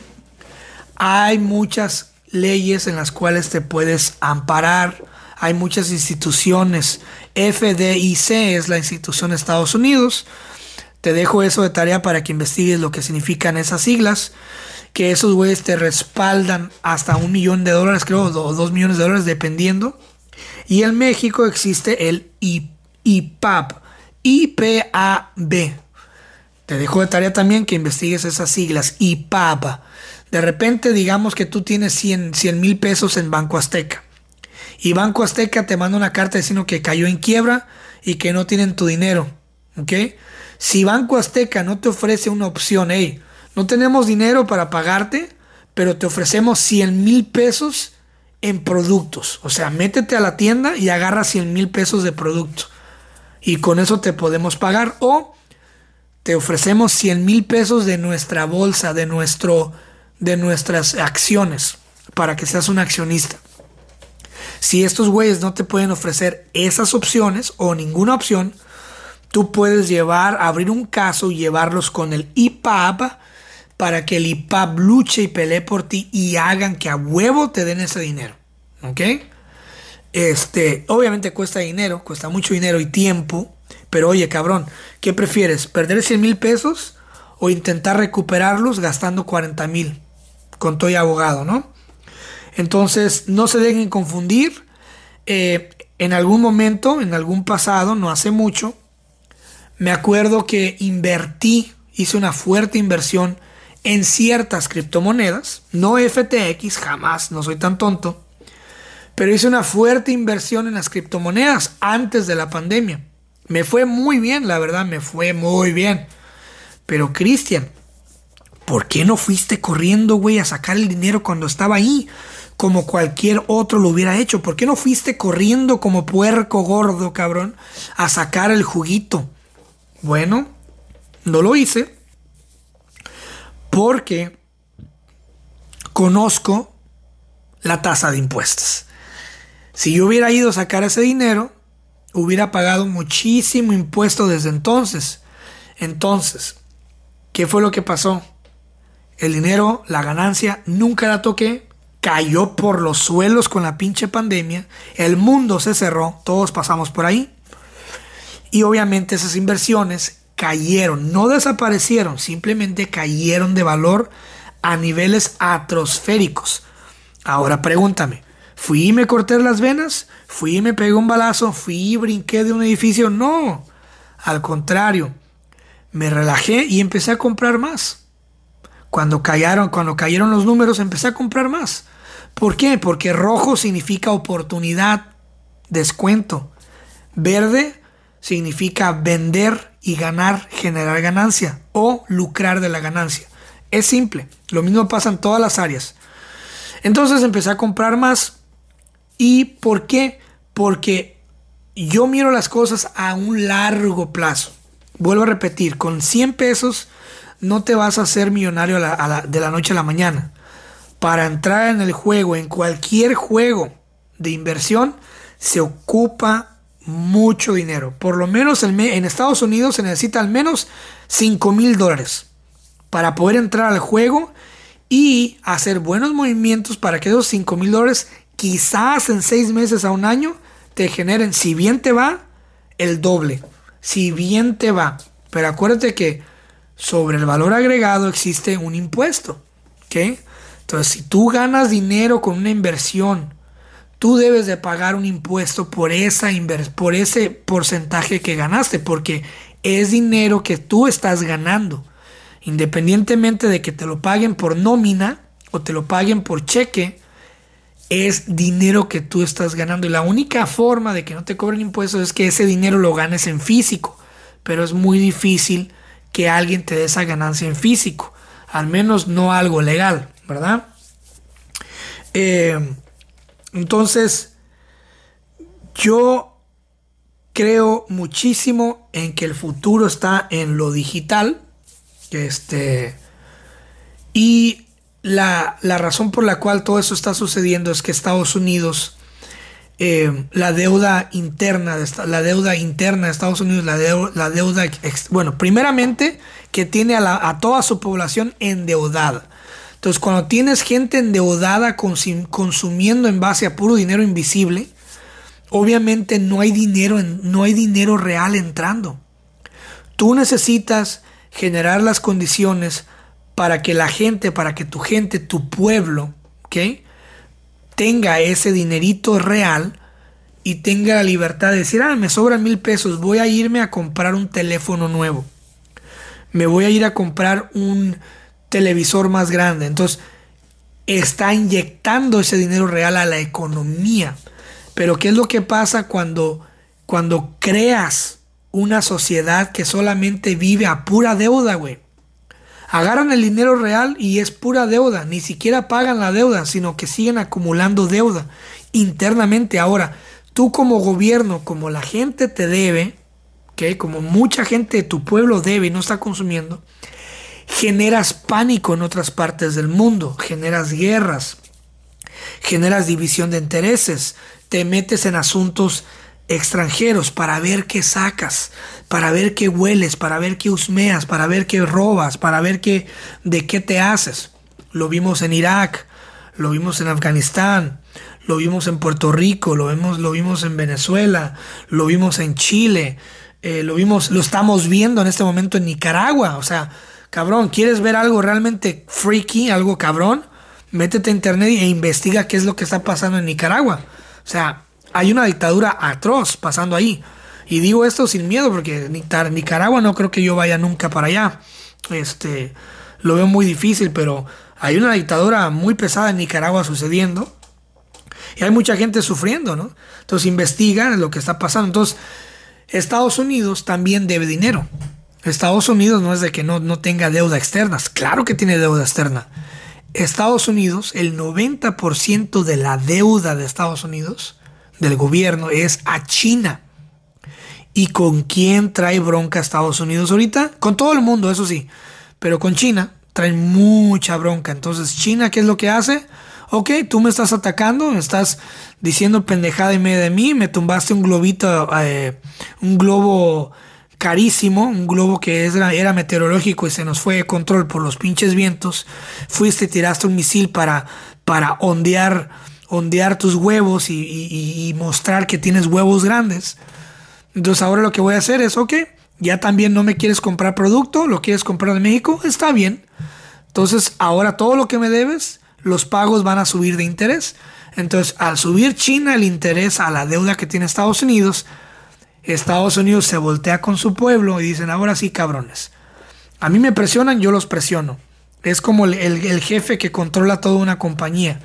Hay muchas leyes en las cuales te puedes amparar. Hay muchas instituciones. FDIC es la institución de Estados Unidos. Te dejo eso de tarea para que investigues lo que significan esas siglas. Que esos güeyes te respaldan hasta un millón de dólares, creo, o dos millones de dólares, dependiendo. Y en México existe el IPAP, IPAB. Te dejo de tarea también que investigues esas siglas, IPAB. De repente digamos que tú tienes 100 mil pesos en Banco Azteca. Y Banco Azteca te manda una carta diciendo que cayó en quiebra y que no tienen tu dinero. ¿Ok? Si Banco Azteca no te ofrece una opción, hey, no tenemos dinero para pagarte, pero te ofrecemos 100 mil pesos en productos. O sea, métete a la tienda y agarra 100 mil pesos de producto y con eso te podemos pagar o te ofrecemos 100 mil pesos de nuestra bolsa, de, nuestro, de nuestras acciones, para que seas un accionista. Si estos güeyes no te pueden ofrecer esas opciones o ninguna opción, tú puedes llevar, abrir un caso y llevarlos con el IPAB para que el IPAB luche y pelee por ti y hagan que a huevo te den ese dinero. ¿Ok? Este, obviamente cuesta dinero, cuesta mucho dinero y tiempo. Pero oye, cabrón, ¿qué prefieres? ¿Perder 100 mil pesos o intentar recuperarlos gastando 40 mil con todo y abogado, no? Entonces, no se dejen confundir. Eh, en algún momento, en algún pasado, no hace mucho, me acuerdo que invertí, hice una fuerte inversión en ciertas criptomonedas, no FTX, jamás, no soy tan tonto pero hice una fuerte inversión en las criptomonedas antes de la pandemia. Me fue muy bien, la verdad, me fue muy bien. Pero Cristian, ¿por qué no fuiste corriendo, güey, a sacar el dinero cuando estaba ahí? Como cualquier otro lo hubiera hecho. ¿Por qué no fuiste corriendo como puerco gordo, cabrón, a sacar el juguito? Bueno, no lo hice porque conozco la tasa de impuestos. Si yo hubiera ido a sacar ese dinero, hubiera pagado muchísimo impuesto desde entonces. Entonces, ¿qué fue lo que pasó? El dinero, la ganancia, nunca la toqué. Cayó por los suelos con la pinche pandemia. El mundo se cerró. Todos pasamos por ahí. Y obviamente esas inversiones cayeron. No desaparecieron. Simplemente cayeron de valor a niveles atrosféricos. Ahora pregúntame. Fui y me corté las venas, fui y me pegué un balazo, fui y brinqué de un edificio. No, al contrario, me relajé y empecé a comprar más. Cuando cayeron, cuando cayeron los números, empecé a comprar más. ¿Por qué? Porque rojo significa oportunidad, descuento. Verde significa vender y ganar, generar ganancia o lucrar de la ganancia. Es simple, lo mismo pasa en todas las áreas. Entonces empecé a comprar más. ¿Y por qué? Porque yo miro las cosas a un largo plazo. Vuelvo a repetir, con 100 pesos no te vas a hacer millonario de la noche a la mañana. Para entrar en el juego, en cualquier juego de inversión, se ocupa mucho dinero. Por lo menos en, Estados Unidos se necesita al menos 5 mil dólares para poder entrar al juego y hacer buenos movimientos para que esos 5 mil dólares quizás en 6 meses a un año te generen, si bien te va, el doble. Si bien te va. Pero acuérdate que sobre el valor agregado existe un impuesto. Entonces, si tú ganas dinero con una inversión, tú debes de pagar un impuesto por, esa por ese porcentaje que ganaste, porque es dinero que tú estás ganando. Independientemente de que te lo paguen por nómina o te lo paguen por cheque, es dinero que tú estás ganando. Y la única forma de que no te cobren impuestos es que ese dinero lo ganes en físico. Pero es muy difícil que alguien te dé esa ganancia en físico. Al menos no algo legal, ¿verdad? Eh, entonces, yo creo muchísimo en que el futuro está en lo digital. Este, y la, razón por la cual todo eso está sucediendo es que Estados Unidos, eh, la deuda interna, de, la deuda interna de Estados Unidos, la, la deuda, bueno, primeramente que tiene a, a, toda su población endeudada. Entonces, cuando tienes gente endeudada consumiendo en base a puro dinero invisible, obviamente no hay dinero, no hay dinero real entrando. Tú necesitas generar las condiciones para que la gente, para que tu gente, tu pueblo, tenga ese dinerito real y tenga la libertad de decir, ah, me sobran mil pesos, voy a irme a comprar un teléfono nuevo. Me voy a ir a comprar un televisor más grande. Entonces, está inyectando ese dinero real a la economía. Pero ¿qué es lo que pasa cuando, cuando creas una sociedad que solamente vive a pura deuda, güey? Agarran el dinero real y es pura deuda, ni siquiera pagan la deuda, sino que siguen acumulando deuda internamente. Ahora, tú como gobierno, como la gente te debe, que como mucha gente de tu pueblo debe y no está consumiendo, generas pánico en otras partes del mundo, generas guerras, generas división de intereses, te metes en asuntos extranjeros para ver qué sacas, para ver qué hueles, para ver qué husmeas, para ver qué robas, para ver qué, de qué te haces. Lo vimos en Irak, lo vimos en Afganistán, lo vimos en Puerto Rico, lo vimos, lo vimos en Venezuela, lo vimos en Chile, eh, lo vimos, lo estamos viendo en este momento en Nicaragua. O sea, cabrón, ¿quieres ver algo realmente freaky, algo cabrón? Métete a internet e investiga qué es lo que está pasando en Nicaragua. O sea, hay una dictadura atroz pasando ahí. Y digo esto sin miedo porque Nicaragua no creo que yo vaya nunca para allá. Este, lo veo muy difícil, pero hay una dictadura muy pesada en Nicaragua sucediendo. Y hay mucha gente sufriendo, ¿no? Entonces investigan lo que está pasando. Entonces, Estados Unidos también debe dinero. Estados Unidos no es de que no, no tenga deuda externa. Claro que tiene deuda externa. Estados Unidos, el 90% de la deuda de Estados Unidos del gobierno es a China. ¿Y con quién trae bronca Estados Unidos ahorita? Con todo el mundo, eso sí. Pero con China traen mucha bronca. Entonces, China, ¿qué es lo que hace? Ok, tú me estás atacando, me estás diciendo pendejada en medio de mí, me tumbaste un globito, eh, un globo carísimo, un globo que era, era, meteorológico y se nos fue de control por los pinches vientos. Fuiste, tiraste un misil para, para ondear ondear tus huevos y, mostrar que tienes huevos grandes. Entonces ahora lo que voy a hacer es, ok, ya también no me quieres comprar producto, lo quieres comprar en México, está bien. Entonces ahora todo lo que me debes, los pagos van a subir de interés. Entonces al subir China el interés a la deuda que tiene Estados Unidos, Estados Unidos se voltea con su pueblo y dicen, ahora sí cabrones, A mí me presionan, yo los presiono. Es como el, jefe que controla toda una compañía.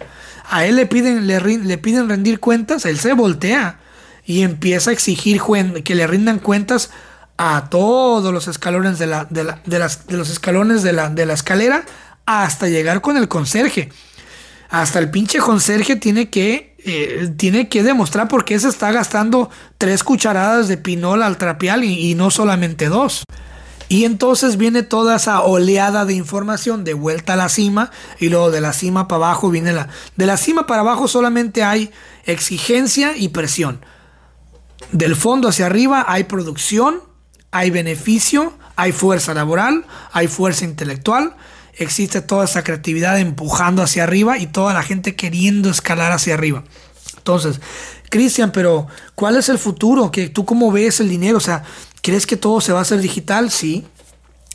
A él le piden, le, le piden rendir cuentas, él se voltea y empieza a exigir que le rindan cuentas a todos los escalones de, la, de, las, de los escalones de la, de la escalera hasta llegar con el conserje. Hasta el pinche conserje tiene que, eh, tiene que demostrar por qué se está gastando tres cucharadas de pinol al trapeal y, y no solamente dos. Y entonces viene toda esa oleada de información de vuelta a la cima y luego de la cima para abajo viene la... De la cima para abajo solamente hay exigencia y presión. Del fondo hacia arriba hay producción, hay beneficio, hay fuerza laboral, hay fuerza intelectual, existe toda esa creatividad empujando hacia arriba y toda la gente queriendo escalar hacia arriba. Entonces, Cristian, pero ¿cuál es el futuro? ¿Que ¿Tú cómo ves el dinero? O sea, ¿crees que todo se va a hacer digital? Sí.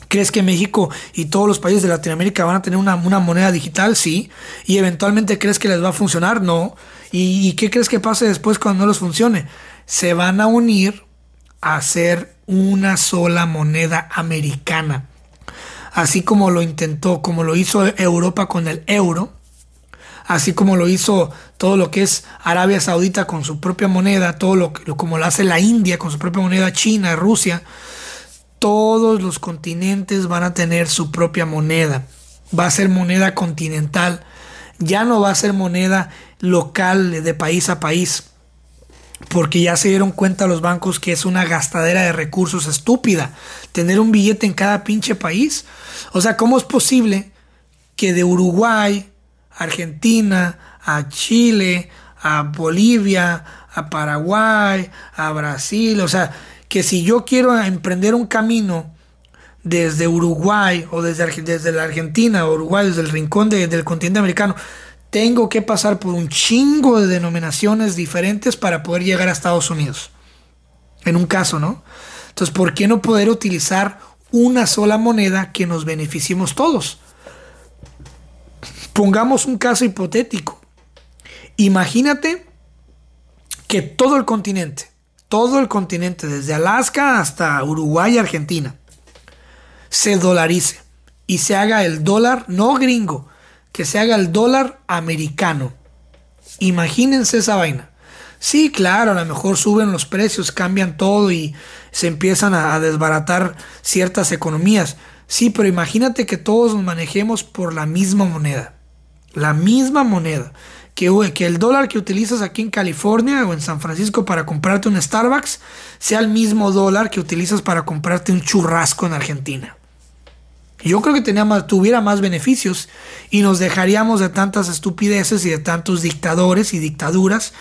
¿Crees que México y todos los países de Latinoamérica van a tener una, moneda digital? Sí. ¿Y eventualmente crees que les va a funcionar? No. ¿Y, ¿Y, qué crees que pase después cuando no les funcione? Se van a unir a hacer una sola moneda americana así como lo intentó, como lo hizo Europa con el euro, así como lo hizo todo lo que es Arabia Saudita con su propia moneda, todo lo, como lo hace la India con su propia moneda, China, Rusia, todos los continentes van a tener su propia moneda. Va a ser moneda continental, ya no va a ser moneda local de país a país porque ya se dieron cuenta los bancos que es una gastadera de recursos estúpida tener un billete en cada pinche país. O sea, ¿cómo es posible que de Uruguay, Argentina, a Chile, a Bolivia, a Paraguay, a Brasil, o sea, que si yo quiero emprender un camino desde Uruguay o desde, desde la Argentina o Uruguay, desde el rincón del continente americano, tengo que pasar por un chingo de denominaciones diferentes para poder llegar a Estados Unidos. En un caso, ¿no? Entonces, ¿por qué no poder utilizar una sola moneda que nos beneficiemos todos? Pongamos un caso hipotético. Imagínate que todo el continente, todo el continente, desde Alaska hasta Uruguay y Argentina, se dolarice y se haga el dólar no gringo, que se haga el dólar americano. Imagínense esa vaina. Sí, claro, a lo mejor suben los precios, cambian todo y se empiezan a, desbaratar ciertas economías. Sí, pero imagínate que todos nos manejemos por la misma moneda. La misma moneda. Que, el dólar que utilizas aquí en California o en San Francisco para comprarte un Starbucks sea el mismo dólar que utilizas para comprarte un churrasco en Argentina. Yo creo que más, tuviera más beneficios y nos dejaríamos de tantas estupideces y de tantos dictadores y dictaduras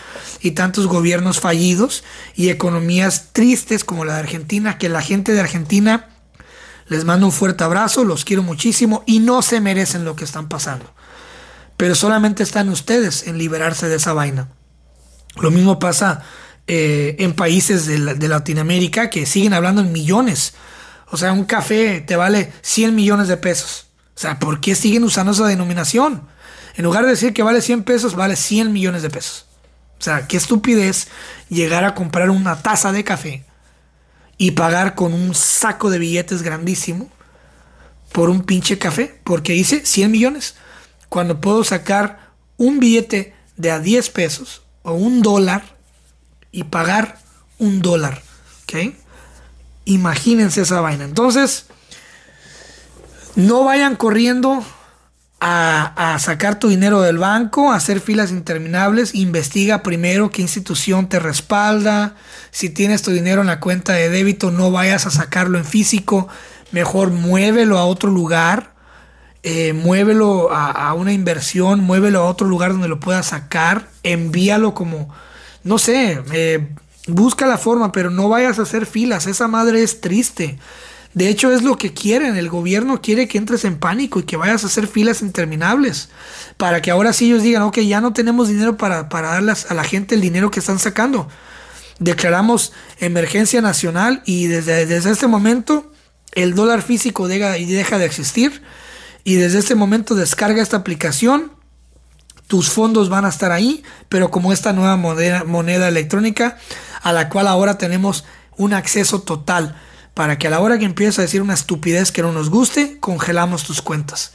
y tantos gobiernos fallidos y economías tristes como la de Argentina, que la gente de Argentina les mando un fuerte abrazo, los quiero muchísimo y no se merecen lo que están pasando. Pero solamente están ustedes en liberarse de esa vaina. Lo mismo pasa eh, en países de, de Latinoamérica que siguen hablando en millones o sea, un café te vale 100 millones de pesos. O sea, ¿por qué siguen usando esa denominación? En lugar de decir que vale 100 pesos, vale 100 millones de pesos. O sea, qué estupidez llegar a comprar una taza de café y pagar con un saco de billetes grandísimo por un pinche café, porque dice 100 millones, cuando puedo sacar un billete de a 10 pesos o un dólar y pagar un dólar. ¿Ok? Imagínense esa vaina. Entonces, no vayan corriendo a, sacar tu dinero del banco, a hacer filas interminables. Investiga primero qué institución te respalda. Si tienes tu dinero en la cuenta de débito, no vayas a sacarlo en físico. Mejor muévelo a otro lugar. Eh, muévelo a, una inversión, muévelo a otro lugar donde lo puedas sacar, envíalo como, no sé, eh, Busca la forma, pero no vayas a hacer filas. Esa madre es triste. De hecho, es lo que quieren. El gobierno quiere que entres en pánico y que vayas a hacer filas interminables. Para que ahora sí ellos digan, ok, ya no tenemos dinero para, para darles a la gente el dinero que están sacando. Declaramos emergencia nacional y desde, desde este momento el dólar físico deja, deja de existir. Y desde este momento descarga esta aplicación tus fondos van a estar ahí, pero como esta nueva moneda, moneda electrónica a la cual ahora tenemos un acceso total. para que a la hora que empieces a decir una estupidez que no nos guste, congelamos tus cuentas.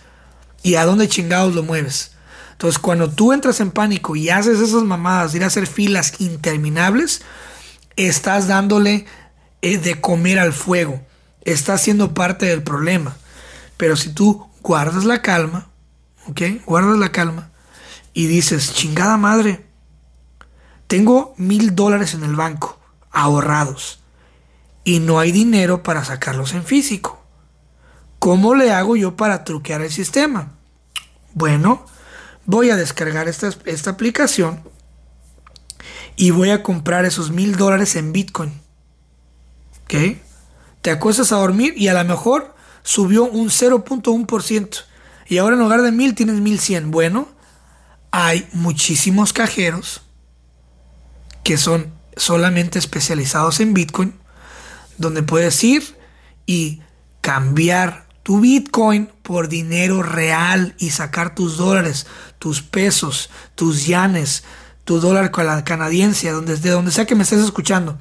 ¿Y a dónde chingados lo mueves? Entonces, cuando tú entras en pánico y haces esas mamadas ir a hacer filas interminables, estás dándole eh, de comer al fuego. Estás siendo parte del problema. Pero si tú guardas la calma, ¿ok? Guardas la calma y dices, chingada madre, tengo mil dólares en el banco ahorrados y no hay dinero para sacarlos en físico. ¿Cómo le hago yo para truquear el sistema? Bueno, voy a descargar esta, esta aplicación y voy a comprar esos mil dólares en Bitcoin. ¿Ok? Te acuestas a dormir y a lo mejor subió un 0.1%. Y ahora en lugar de mil tienes 1100. Bueno, hay muchísimos cajeros que son solamente especializados en Bitcoin, donde puedes ir y cambiar tu Bitcoin por dinero real y sacar tus dólares, tus pesos, tus yanes, tu dólar canadiense, donde, de donde sea que me estés escuchando.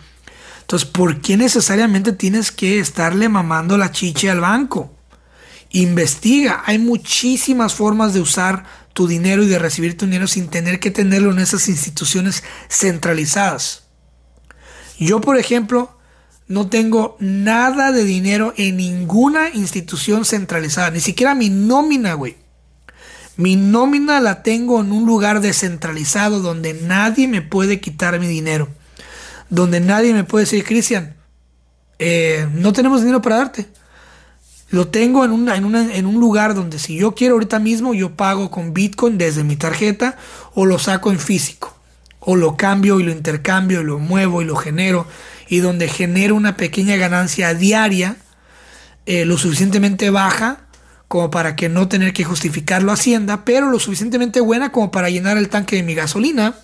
Entonces, ¿por qué necesariamente tienes que estarle mamando la chiche al banco? Investiga, hay muchísimas formas de usar tu dinero y de recibir tu dinero sin tener que tenerlo en esas instituciones centralizadas. Yo, por ejemplo, no tengo nada de dinero en ninguna institución centralizada, ni siquiera mi nómina, güey. Mi nómina la tengo en un lugar descentralizado donde nadie me puede quitar mi dinero. Donde nadie me puede decir, Cristian, eh, no tenemos dinero para darte. Lo tengo en, en un lugar donde si yo quiero ahorita mismo, yo pago con Bitcoin desde mi tarjeta o lo saco en físico. O lo cambio y lo intercambio y lo muevo y lo genero y donde genera una pequeña ganancia diaria eh, lo suficientemente baja como para que no tener que justificarlo a Hacienda, pero lo suficientemente buena como para llenar el tanque de mi gasolina,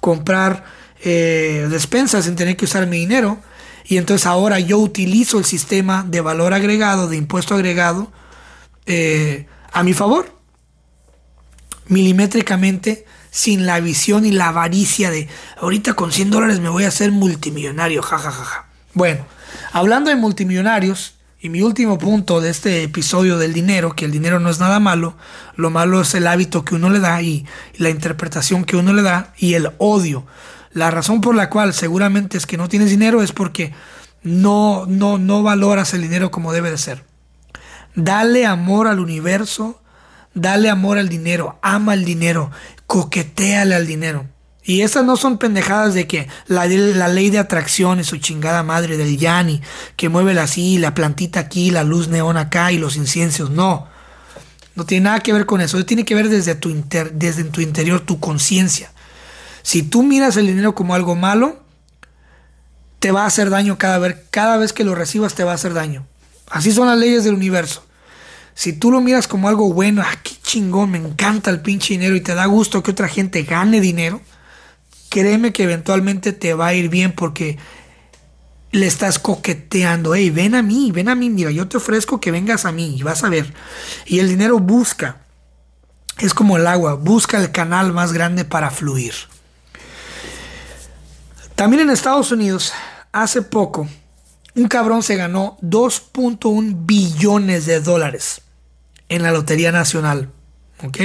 comprar eh, despensas sin tener que usar mi dinero. Y entonces ahora yo utilizo el sistema de valor agregado, de impuesto agregado, eh, a mi favor, milimétricamente sin la visión y la avaricia de ahorita con 100 dólares me voy a hacer multimillonario, jajajaja. Bueno, hablando de multimillonarios, y mi último punto de este episodio del dinero, que el dinero no es nada malo, lo malo es el hábito que uno le da y, la interpretación que uno le da y el odio. La razón por la cual seguramente es que no tienes dinero es porque no, no, no valoras el dinero como debe de ser. Dale amor al universo, dale amor al dinero, ama el dinero, coqueteale al dinero. Y esas no son pendejadas de que la, la ley de atracción es su chingada madre del Yanni, que mueve así, la plantita aquí, la luz neón acá y los inciensos. No, no tiene nada que ver con eso. Tiene que ver desde tu, inter, desde tu interior, tu conciencia. Si tú miras el dinero como algo malo, te va a hacer daño cada vez, que lo recibas te va a hacer daño. Así son las leyes del universo. Si tú lo miras como algo bueno, ah, qué chingón, me encanta el pinche dinero y te da gusto que otra gente gane dinero, créeme que eventualmente te va a ir bien porque le estás coqueteando. Hey, ven a mí, ven a mí, mira, yo te ofrezco que vengas a mí y vas a ver. Y el dinero busca, es como el agua, busca el canal más grande para fluir. También en Estados Unidos, hace poco, un cabrón se ganó 2.1 billones de dólares en la Lotería Nacional. ¿Ok?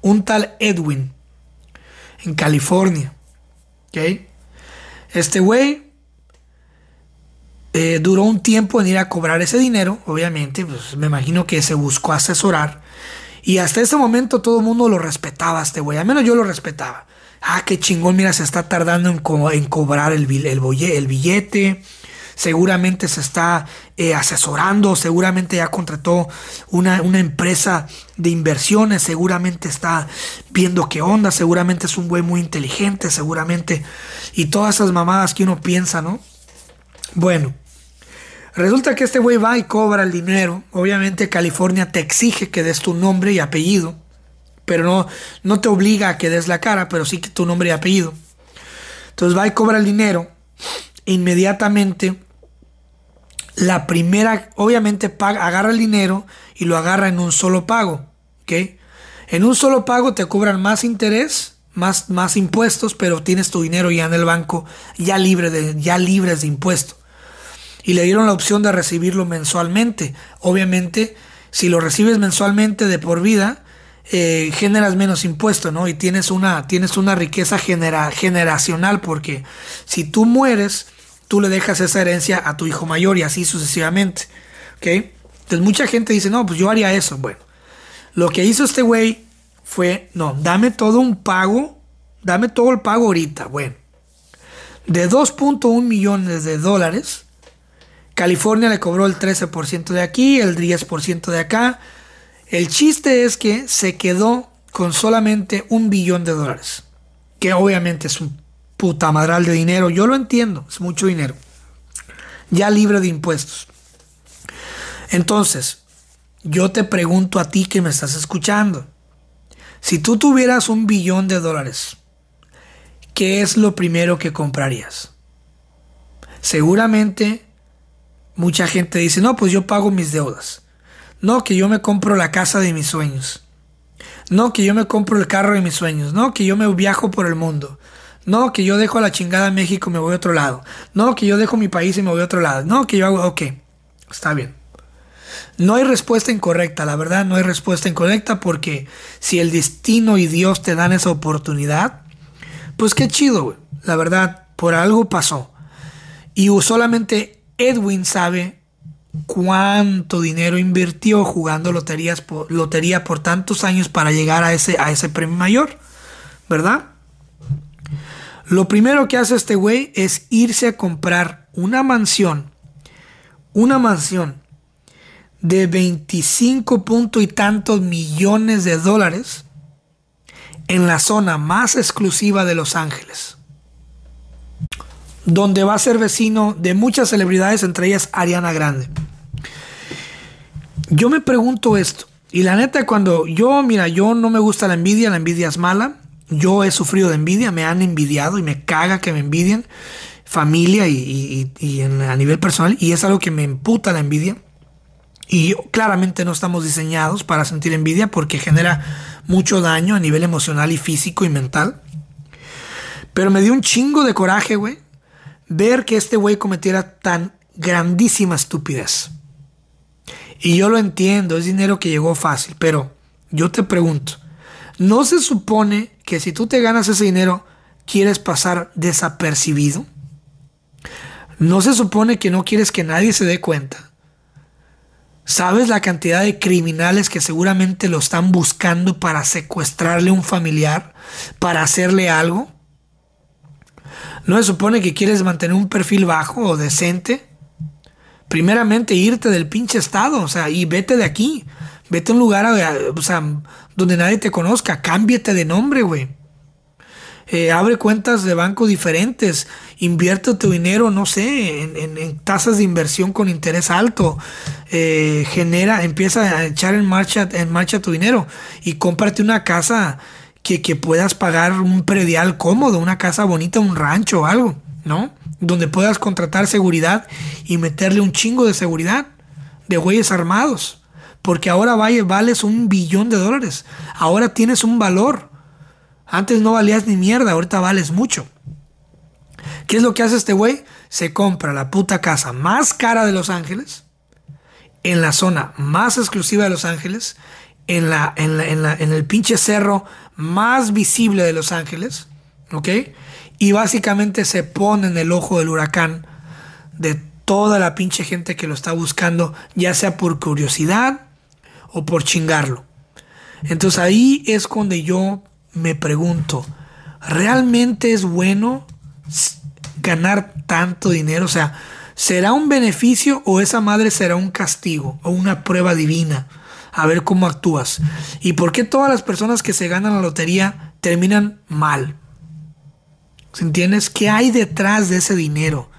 Un tal Edwin en California. ¿Ok? Este güey eh, duró un tiempo en ir a cobrar ese dinero, obviamente, pues me imagino que se buscó asesorar. Y hasta ese momento todo el mundo lo respetaba este güey, al menos yo lo respetaba. Ah, qué chingón, mira, se está tardando en, cobrar el, billete. Seguramente se está eh, asesorando, seguramente ya contrató una, empresa de inversiones, seguramente está viendo qué onda, seguramente es un güey muy inteligente, seguramente, y todas esas mamadas que uno piensa, ¿no? Bueno, resulta que este güey va y cobra el dinero, obviamente California te exige que des tu nombre y apellido, pero no, no te obliga a que des la cara, pero sí que tu nombre y apellido. Entonces va y cobra el dinero inmediatamente la primera, obviamente paga, agarra el dinero y lo agarra en un solo pago. ¿ok? En un solo pago te cobran más interés, más, más impuestos, pero tienes tu dinero ya en el banco, ya libre de, ya libres de impuestos. y le dieron la opción de recibirlo mensualmente. Obviamente, si lo recibes mensualmente de por vida, eh, generas menos impuesto, ¿no? Y tienes una, tienes una riqueza generacional porque si tú mueres, tú le dejas esa herencia a tu hijo mayor y así sucesivamente, ¿ok? Entonces mucha gente dice, no, pues yo haría eso. Bueno, lo que hizo este güey fue, no, dame todo un pago, dame todo el pago ahorita. Bueno, de 2.1 millones de dólares, California le cobró el 13% de aquí, el 10% de acá. El chiste es que se quedó con solamente un billón de dólares, que obviamente es un puta madral de dinero, yo lo entiendo, es mucho dinero, ya libre de impuestos. Entonces, yo te pregunto a ti que me estás escuchando, si tú tuvieras un billón de dólares, ¿qué es lo primero que comprarías? Seguramente mucha gente dice, no, pues yo pago mis deudas. No, que yo me compro la casa de mis sueños. No, que yo me compro el carro de mis sueños. No, que yo me viajo por el mundo. No, que yo dejo la chingada México y me voy a otro lado. No, que yo dejo mi país y me voy a otro lado. No, que yo hago... Ok, está bien. No hay respuesta incorrecta, la verdad no hay respuesta incorrecta porque si el destino y Dios te dan esa oportunidad, pues qué chido, güey. La verdad, por algo pasó. Y solamente Edwin sabe cuánto dinero invirtió jugando loterías lotería por tantos años para llegar a ese, a ese premio mayor, ¿verdad? Lo primero que hace este güey es irse a comprar una mansión, una mansión de 25 punto y tantos millones de dólares en la zona más exclusiva de Los Ángeles, donde va a ser vecino de muchas celebridades, entre ellas Ariana Grande. Yo me pregunto esto, y la neta cuando yo, mira, yo no me gusta la envidia, la envidia es mala, yo he sufrido de envidia, me han envidiado y me caga que me envidien, familia y, a nivel personal, y es algo que me emputa la envidia. Y claramente no estamos diseñados para sentir envidia porque genera mucho daño a nivel emocional y físico y mental. Pero me dio un chingo de coraje, güey, ver que este güey cometiera tan grandísima estupidez. Y yo lo entiendo, es dinero que llegó fácil, pero yo te pregunto, ¿no se supone que si tú te ganas ese dinero, quieres pasar desapercibido? ¿No se supone que no quieres que nadie se dé cuenta? ¿Sabes la cantidad de criminales que seguramente lo están buscando para secuestrarle un familiar, para hacerle algo? ¿No se supone que quieres mantener un perfil bajo o decente? Primeramente irte del pinche estado, o sea, y vete de aquí. Vete a un lugar, o sea, donde nadie te conozca. Cámbiate de nombre, güey. Eh, abre cuentas de banco diferentes, invierte tu dinero, no sé, en, tasas de inversión con interés alto, eh, genera, empieza a echar en marcha, en marcha tu dinero y cómprate una casa que, que puedas pagar un predial cómodo, una casa bonita, un rancho o algo, ¿no? Donde puedas contratar seguridad y meterle un chingo de seguridad de güeyes armados. Porque ahora vales un billón de dólares. Ahora tienes un valor antes no valías ni mierda, ahorita vales mucho. ¿Qué es lo que hace este güey? Se compra la puta casa más cara de Los Ángeles, en la zona más exclusiva de Los Ángeles, en, la, en, en, el pinche cerro más visible de Los Ángeles, ¿ok? Y básicamente se pone en el ojo del huracán de toda la pinche gente que lo está buscando, ya sea por curiosidad o por chingarlo. Entonces ahí es cuando yo me pregunto, ¿realmente es bueno ganar tanto dinero? O sea, ¿será un beneficio o esa madre será un castigo o una prueba divina? A ver cómo actúas. ¿Y por qué todas las personas que se ganan la lotería terminan mal? ¿Se entiendes? ¿Qué hay detrás de ese dinero?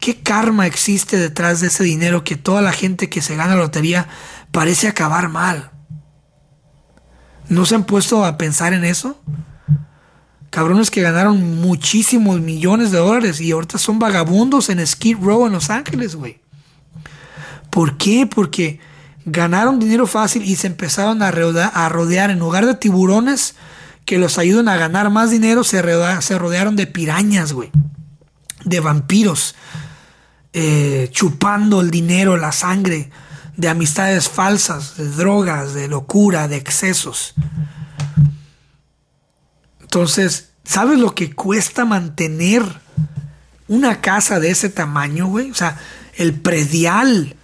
¿Qué karma existe detrás de ese dinero que toda la gente que se gana la lotería parece acabar mal? ¿No se han puesto a pensar en eso? Cabrones que ganaron muchísimos millones de dólares y ahorita son vagabundos en Skid Row en Los Ángeles, güey. ¿Por qué? Porque ganaron dinero fácil y se empezaron a rodear, en lugar de tiburones que los ayuden a ganar más dinero, se, se rodearon de pirañas, güey. De vampiros. eh, chupando el dinero, la sangre de amistades falsas, de drogas, de locura, de excesos. Entonces, ¿sabes lo que cuesta mantener una casa de ese tamaño, güey? O sea, el predial,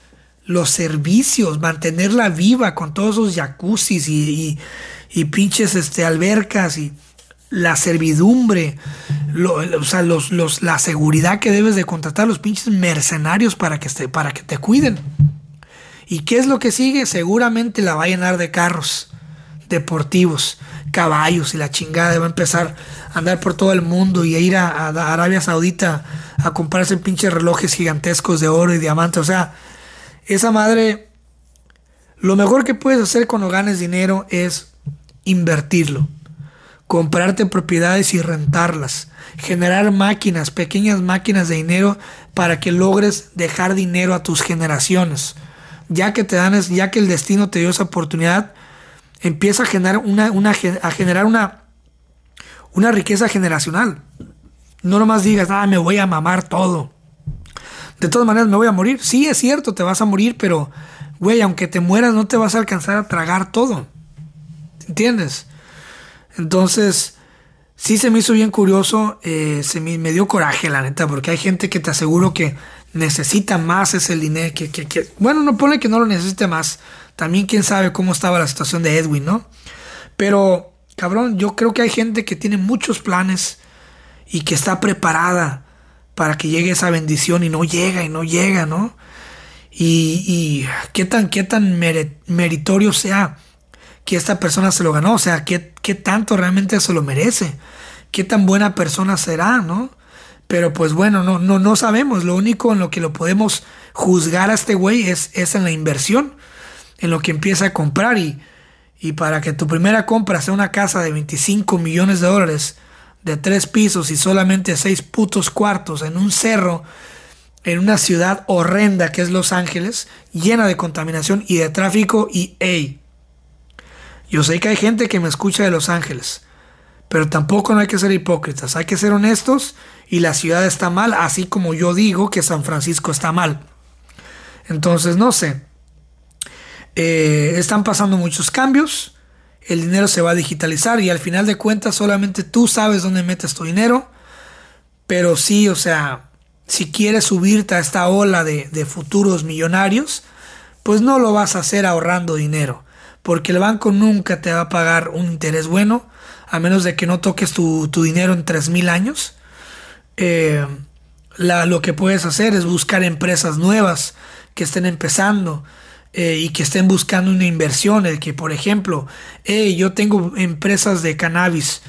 los servicios, mantenerla viva con todos esos jacuzzis y, y, pinches este, albercas y la servidumbre, o sea, los, los, la seguridad que debes de contratar, los pinches mercenarios para que, para que te cuiden. ¿Y qué es lo que sigue? Seguramente la va a llenar de carros deportivos, caballos y la chingada. Va a empezar a andar por todo el mundo y a ir a, Arabia Saudita a comprarse pinches relojes gigantescos de oro y diamante. O sea, esa madre, lo mejor que puedes hacer cuando ganes dinero es invertirlo. Comprarte propiedades y rentarlas. Generar máquinas, pequeñas máquinas de dinero para que logres dejar dinero a tus generaciones ya que te dan, ya que el destino te dio esa oportunidad, empieza a generar una, a generar una, una riqueza generacional. No nomás digas, ah, me voy a mamar todo. De todas maneras, me voy a morir. Sí, es cierto, te vas a morir, pero, güey, aunque te mueras, no te vas a alcanzar a tragar todo. ¿Entiendes? Entonces, sí se me hizo bien curioso, eh, se me, me, dio coraje, la neta, porque hay gente que te aseguro que necesita más ese dinero que, que, bueno, no pone que no lo necesite más. También quién sabe cómo estaba la situación de Edwin, ¿no? Pero, cabrón, yo creo que hay gente que tiene muchos planes y que está preparada para que llegue esa bendición y no llega y no llega, ¿no? Y, y qué tan, qué tan meritorio sea que esta persona se lo ganó, o sea, qué, qué tanto realmente se lo merece, qué tan buena persona será, ¿no? Pero pues bueno, no, no, no sabemos. Lo único en lo que lo podemos juzgar a este güey es, es en la inversión, en lo que empieza a comprar. Y, y para que tu primera compra sea una casa de 25 millones de dólares, de tres pisos y solamente seis putos cuartos en un cerro, en una ciudad horrenda que es Los Ángeles, llena de contaminación y de tráfico. Y hey, yo sé que hay gente que me escucha de Los Ángeles. Pero tampoco no hay que ser hipócritas, hay que ser honestos y la ciudad está mal, así como yo digo que San Francisco está mal. Entonces, no sé. Eh, están pasando muchos cambios, el dinero se va a digitalizar y al final de cuentas solamente tú sabes dónde metes tu dinero. Pero sí, o sea, si quieres subirte a esta ola de, futuros millonarios, pues no lo vas a hacer ahorrando dinero, porque el banco nunca te va a pagar un interés bueno a menos de que no toques tu, dinero en 3.000 años. Eh, lo que puedes hacer es buscar empresas nuevas que estén empezando eh, y que estén buscando una inversión. El que, por ejemplo, yo tengo empresas de cannabis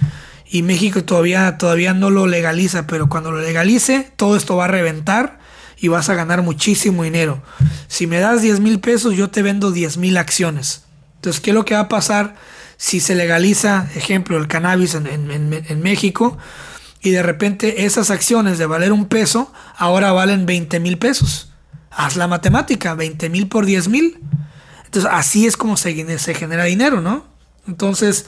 y México todavía, todavía no lo legaliza, pero cuando lo legalice, todo esto va a reventar y vas a ganar muchísimo dinero. Si me das 10 mil pesos, yo te vendo 10 mil acciones. Entonces, ¿qué es lo que va a pasar? si se legaliza, ejemplo, el cannabis en, México, y de repente esas acciones de valer un peso ahora valen 20 mil pesos. Haz la matemática, 20 mil por 10 mil. Entonces así es como se, genera dinero, ¿no? Entonces,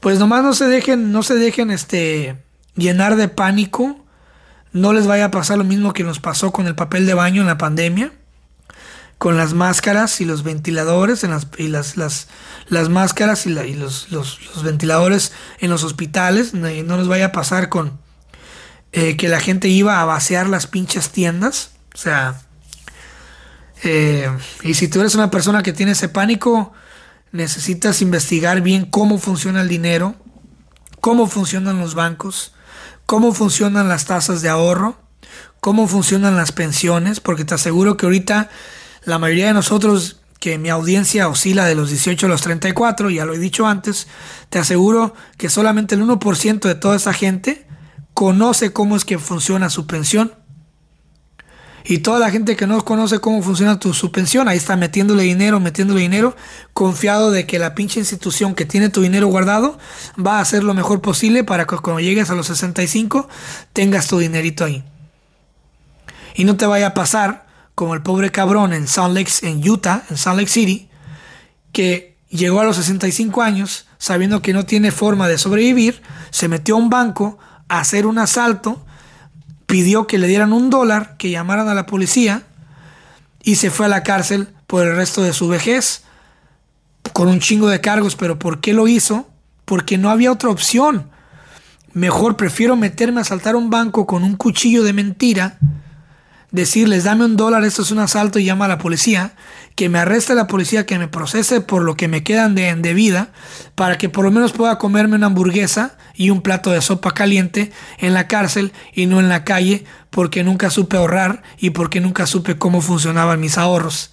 pues nomás no se dejen, no se dejen este, llenar de pánico. No les vaya a pasar lo mismo que nos pasó con el papel de baño en la pandemia con las máscaras y los ventiladores en las, y las, las, máscaras y, los, ventiladores en los hospitales. No, nos vaya a pasar con eh, que la gente iba a vaciar las pinches tiendas. O sea, eh, y si tú eres una persona que tiene ese pánico, necesitas investigar bien cómo funciona el dinero, cómo funcionan los bancos, cómo funcionan las tasas de ahorro, cómo funcionan las pensiones, porque te aseguro que ahorita la mayoría de nosotros, que mi audiencia oscila de los 18 a los 34, ya lo he dicho antes, te aseguro que solamente el 1% de toda esa gente conoce cómo es que funciona su pensión. Y toda la gente que no conoce cómo funciona tu, su pensión, ahí está metiéndole dinero, metiéndole dinero, confiado de que la pinche institución que tiene tu dinero guardado va a hacer lo mejor posible para que cuando llegues a los 65 tengas tu dinerito ahí. Y no te vaya a pasar como el pobre cabrón en Salt Lake, en Utah, en Salt Lake City, que llegó a los 65 años sabiendo que no tiene forma de sobrevivir, se metió a un banco a hacer un asalto, pidió que le dieran un dólar, que llamaran a la policía y se fue a la cárcel por el resto de su vejez con un chingo de cargos. Pero ¿por qué lo hizo? Porque no había otra opción. Mejor prefiero meterme a saltar un banco con un cuchillo de mentira, decirles dame un dólar, esto es un asalto y llama a la policía, que me arreste la policía, que me procese por lo que me quedan de, de vida, para que por lo menos pueda comerme una hamburguesa y un plato de sopa caliente en la cárcel y no en la calle, porque nunca supe ahorrar y porque nunca supe cómo funcionaban mis ahorros.